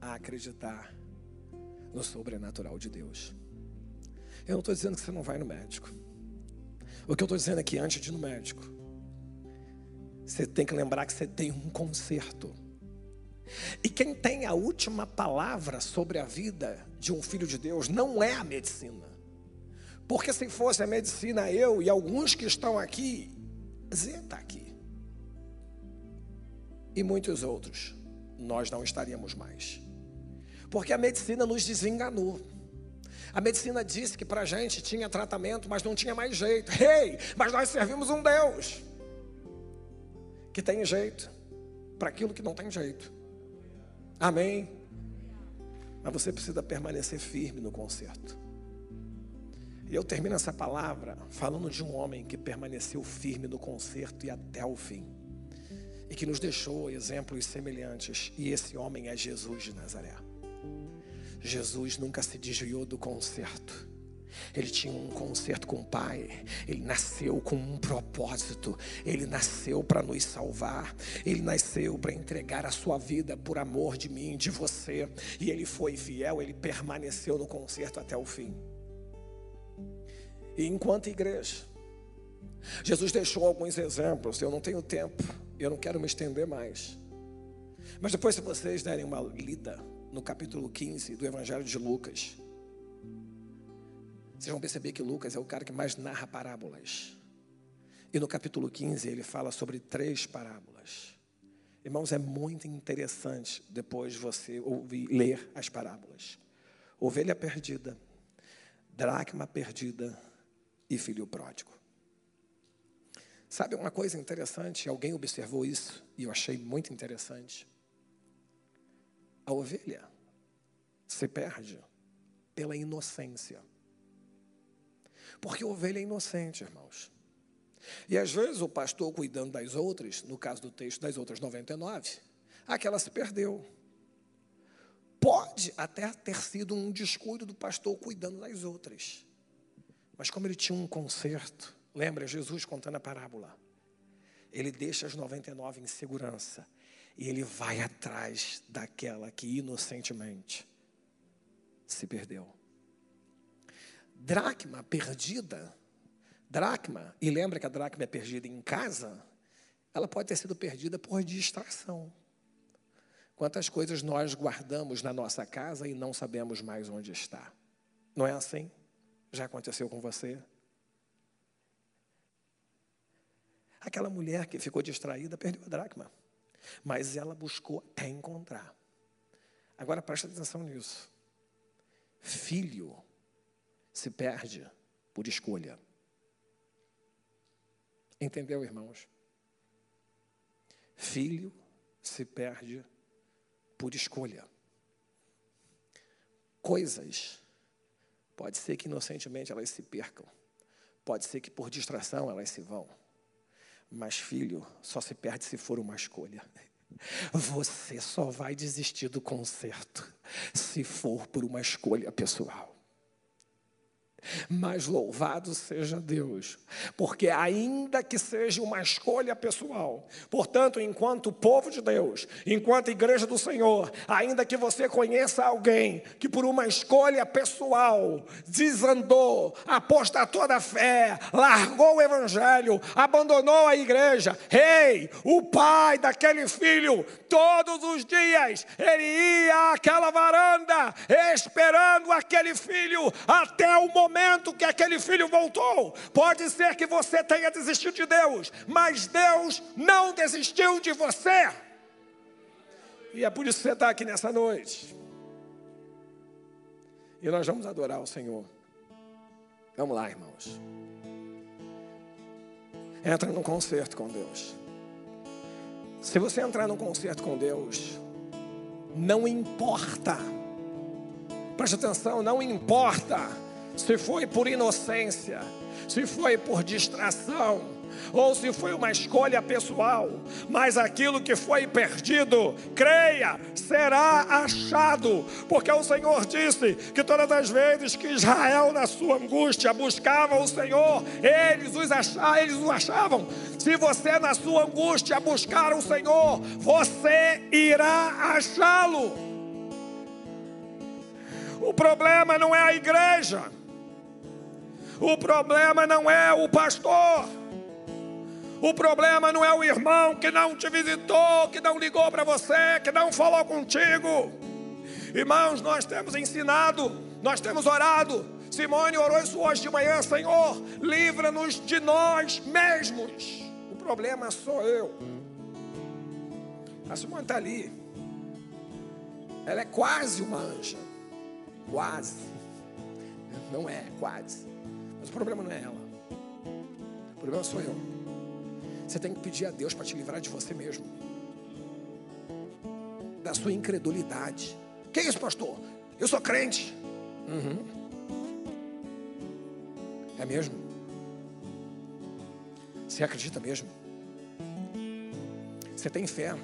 a acreditar no sobrenatural de Deus. Eu não estou dizendo que você não vai no médico. O que eu estou dizendo aqui, antes de ir no médico, você tem que lembrar que você tem um conserto. E quem tem a última palavra sobre a vida de um filho de Deus não é a medicina. Porque se fosse a medicina, eu e alguns que estão aqui, Zé está aqui. E muitos outros, nós não estaríamos mais. Porque a medicina nos desenganou. A medicina disse que para a gente tinha tratamento, mas não tinha mais jeito. Ei, hey, mas nós servimos um Deus que tem jeito para aquilo que não tem jeito. Amém. Mas você precisa permanecer firme no conserto. E eu termino essa palavra falando de um homem que permaneceu firme no conserto e até o fim. E que nos deixou exemplos semelhantes. E esse homem é Jesus de Nazaré. Jesus nunca se desviou do conserto. Ele tinha um concerto com o Pai. Ele nasceu com um propósito. Ele nasceu para nos salvar. Ele nasceu para entregar a sua vida por amor de mim, de você. E ele foi fiel. Ele permaneceu no concerto até o fim. E enquanto igreja, Jesus deixou alguns exemplos. Eu não tenho tempo, eu não quero me estender mais. Mas depois, se vocês derem uma lida no capítulo 15 do Evangelho de Lucas, vocês vão perceber que Lucas é o cara que mais narra parábolas. E no capítulo 15 ele fala sobre três parábolas. Irmãos, é muito interessante depois você ouvir, ler as parábolas. Ovelha perdida, dracma perdida, e filho pródigo. Sabe uma coisa interessante? Alguém observou isso e eu achei muito interessante. A ovelha se perde pela inocência. Porque a ovelha é inocente, irmãos. E às vezes o pastor cuidando das outras, no caso do texto das outras 99, aquela se perdeu. Pode até ter sido um descuido do pastor cuidando das outras. Mas como ele tinha um conserto, lembra Jesus contando a parábola? Ele deixa as 99 em segurança e ele vai atrás daquela que inocentemente se perdeu. Dracma perdida, dracma, e lembra que a dracma é perdida em casa, ela pode ter sido perdida por distração. Quantas coisas nós guardamos na nossa casa e não sabemos mais onde está? Não é assim? Já aconteceu com você? Aquela mulher que ficou distraída perdeu a dracma, mas ela buscou até encontrar. Agora presta atenção nisso. Filho se perde por escolha. Entendeu, irmãos? Filho se perde por escolha. Coisas Pode ser que inocentemente elas se percam. Pode ser que por distração elas se vão. Mas, filho, só se perde se for uma escolha. Você só vai desistir do concerto se for por uma escolha pessoal. Mas louvado seja Deus, porque ainda que seja uma escolha pessoal, portanto, enquanto povo de Deus, enquanto igreja do Senhor, ainda que você conheça alguém que por uma escolha pessoal desandou, apostatou da fé, largou o evangelho, abandonou a igreja, ei, o pai daquele filho, todos os dias, ele ia àquela varanda, esperando aquele filho até o momento momento que aquele filho voltou. Pode ser que você tenha desistido de Deus, mas Deus não desistiu de você. E é por isso que você está aqui nessa noite. E nós vamos adorar o Senhor. Vamos lá, irmãos. Entra num concerto com Deus. Se você entrar num concerto com Deus, não importa. Preste atenção, não importa se foi por inocência, se foi por distração, ou se foi uma escolha pessoal, mas aquilo que foi perdido, creia, será achado, porque o Senhor disse que todas as vezes que Israel, na sua angústia, buscava o Senhor, eles os achavam, eles o achavam. Se você, na sua angústia, buscar o Senhor, você irá achá-lo. O problema não é a igreja. O problema não é o pastor. O problema não é o irmão que não te visitou, que não ligou para você, que não falou contigo. Irmãos, nós temos ensinado, nós temos orado. Simone orou isso hoje de manhã, Senhor, livra-nos de nós mesmos. O problema sou eu. A Simone está ali. Ela é quase uma anja. Quase. Não é, quase. Mas o problema não é ela. O problema sou eu. Você tem que pedir a Deus para te livrar de você mesmo. Da sua incredulidade. Que é isso, pastor? Eu sou crente. Uhum. É mesmo? Você acredita mesmo? Você tem fé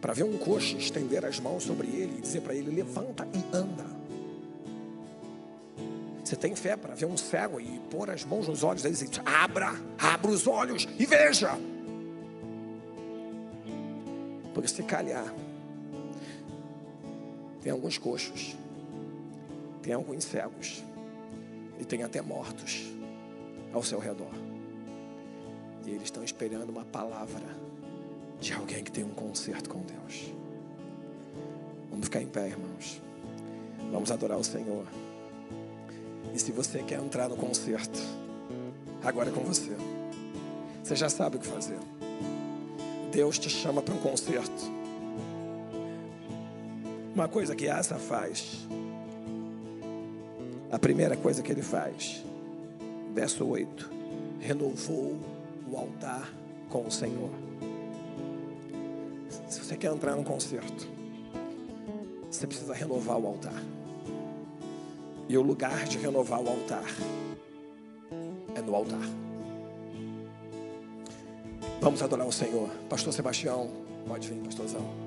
para ver um coxo estender as mãos sobre ele e dizer para ele: levanta e anda. Você tem fé para ver um cego e pôr as mãos nos olhos dele e dizer: abra, abra os olhos e veja. Porque se calhar, tem alguns coxos, tem alguns cegos e tem até mortos ao seu redor. E eles estão esperando uma palavra de alguém que tem um concerto com Deus. Vamos ficar em pé, irmãos. Vamos adorar o Senhor. E se você quer entrar no concerto, agora é com você. Você já sabe o que fazer. Deus te chama para um concerto. Uma coisa que Asa faz. A primeira coisa que ele faz, verso 8: renovou o altar com o Senhor. Se você quer entrar num concerto, você precisa renovar o altar. E o lugar de renovar o altar é no altar. Vamos adorar o Senhor. Pastor Sebastião, pode vir, pastorzão.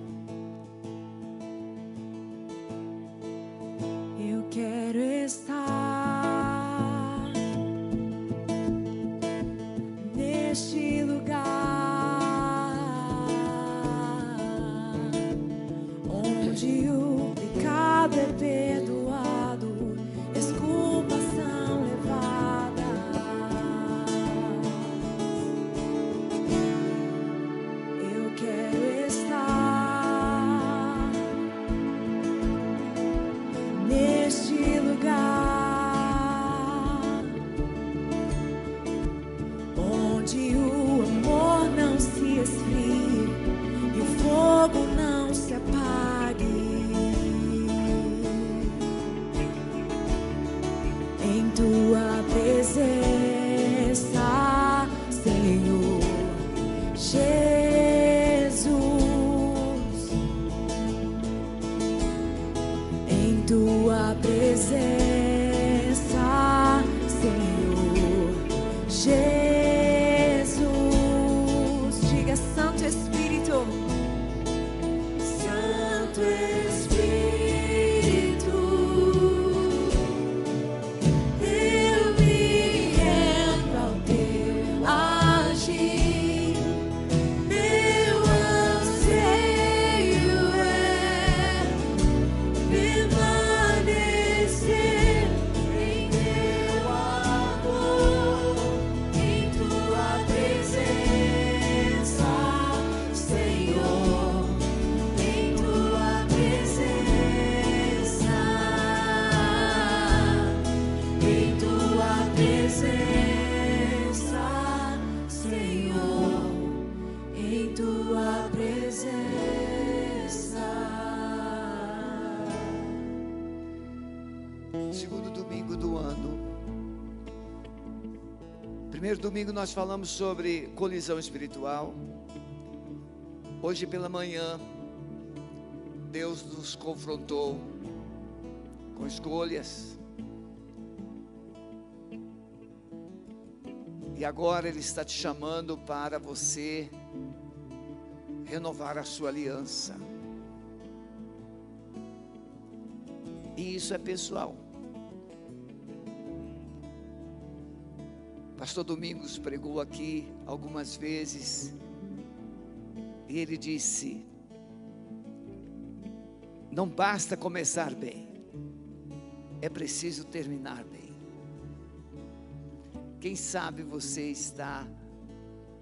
Primeiro domingo nós falamos sobre colisão espiritual. Hoje pela manhã, Deus nos confrontou com escolhas. E agora Ele está te chamando para você renovar a sua aliança. E isso é pessoal. Pastor Domingos pregou aqui algumas vezes e ele disse: Não basta começar bem, é preciso terminar bem. Quem sabe você está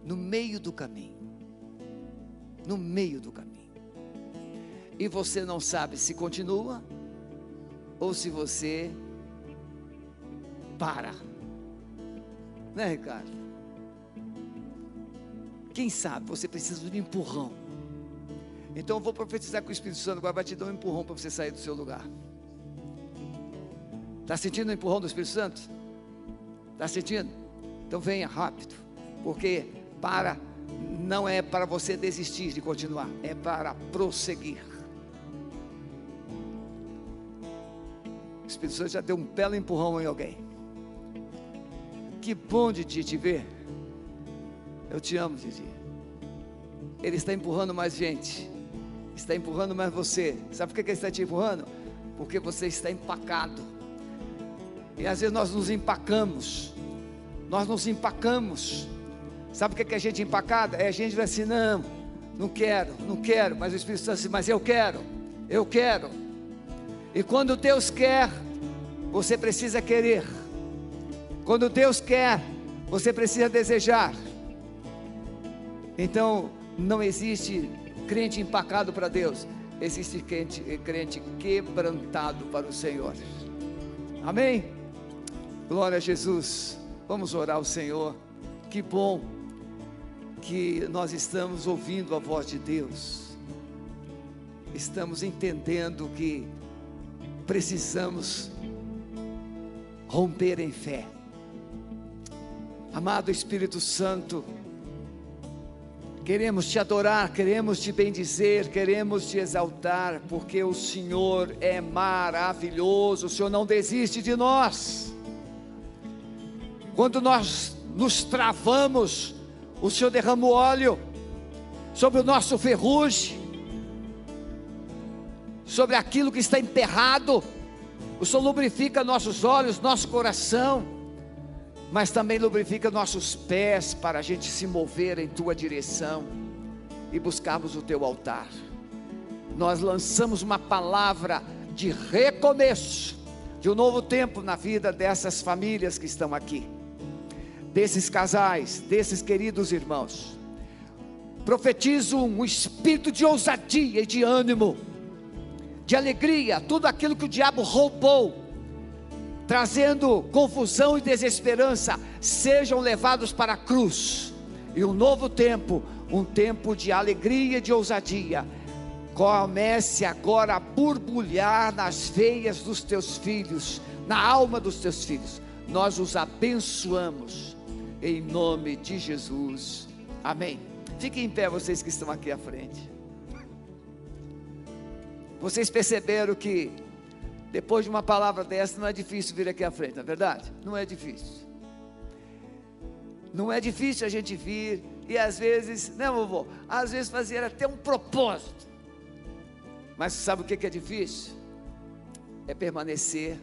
no meio do caminho, no meio do caminho, e você não sabe se continua ou se você para. Né, Ricardo? Quem sabe você precisa de um empurrão. Então eu vou profetizar que o Espírito Santo agora vai te dar um empurrão para você sair do seu lugar. Está sentindo o empurrão do Espírito Santo? Está sentindo? Então venha rápido, porque para não é para você desistir de continuar, é para prosseguir. Espírito Santo já deu um belo empurrão em alguém. Que bom de te ver. Eu te amo, Didi. Ele está empurrando mais gente. Está empurrando mais você. Sabe por que ele está te empurrando? Porque você está empacado. E às vezes nós nos empacamos. Nós nos empacamos. Sabe o que é a gente empacada? É a gente vai assim, não, não quero, não quero. Mas o Espírito Santo diz, mas eu quero, eu quero. E quando Deus quer, você precisa querer. Quando Deus quer, você precisa desejar. Então, não existe crente empacado para Deus, existe crente, crente quebrantado para o Senhor. Amém? Glória a Jesus. Vamos orar ao Senhor. Que bom que nós estamos ouvindo a voz de Deus. Estamos entendendo que precisamos romper em fé. Amado Espírito Santo, queremos te adorar, queremos te bendizer, queremos te exaltar, porque o Senhor é maravilhoso, o Senhor não desiste de nós. Quando nós nos travamos, o Senhor derrama o óleo sobre o nosso ferrugem, sobre aquilo que está emperrado. O Senhor lubrifica nossos olhos, nosso coração, mas também lubrifica nossos pés para a gente se mover em tua direção e buscarmos o teu altar. Nós lançamos uma palavra de recomeço, de um novo tempo na vida dessas famílias que estão aqui, desses casais, desses queridos irmãos. Profetizo um espírito de ousadia e de ânimo de alegria, tudo aquilo que o diabo roubou, trazendo confusão e desesperança, sejam levados para a cruz, e um novo tempo, um tempo de alegria e de ousadia, comece agora a borbulhar nas veias dos teus filhos, na alma dos teus filhos, nós os abençoamos, em nome de Jesus, amém. Fiquem em pé, vocês que estão aqui à frente. Vocês perceberam que depois de uma palavra dessa não é difícil vir aqui à frente, não é verdade? Não é difícil. Não é difícil a gente vir e às vezes, né, vovô? Às vezes fazer até um propósito. Mas sabe o que é difícil? É permanecer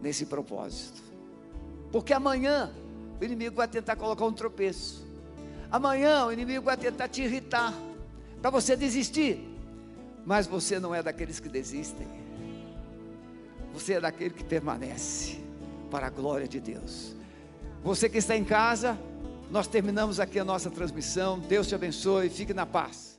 nesse propósito. Porque amanhã o inimigo vai tentar colocar um tropeço. Amanhã o inimigo vai tentar te irritar, para você desistir. Mas você não é daqueles que desistem. Você é daquele que permanece para a glória de Deus. Você que está em casa, nós terminamos aqui a nossa transmissão. Deus te abençoe. Fique na paz.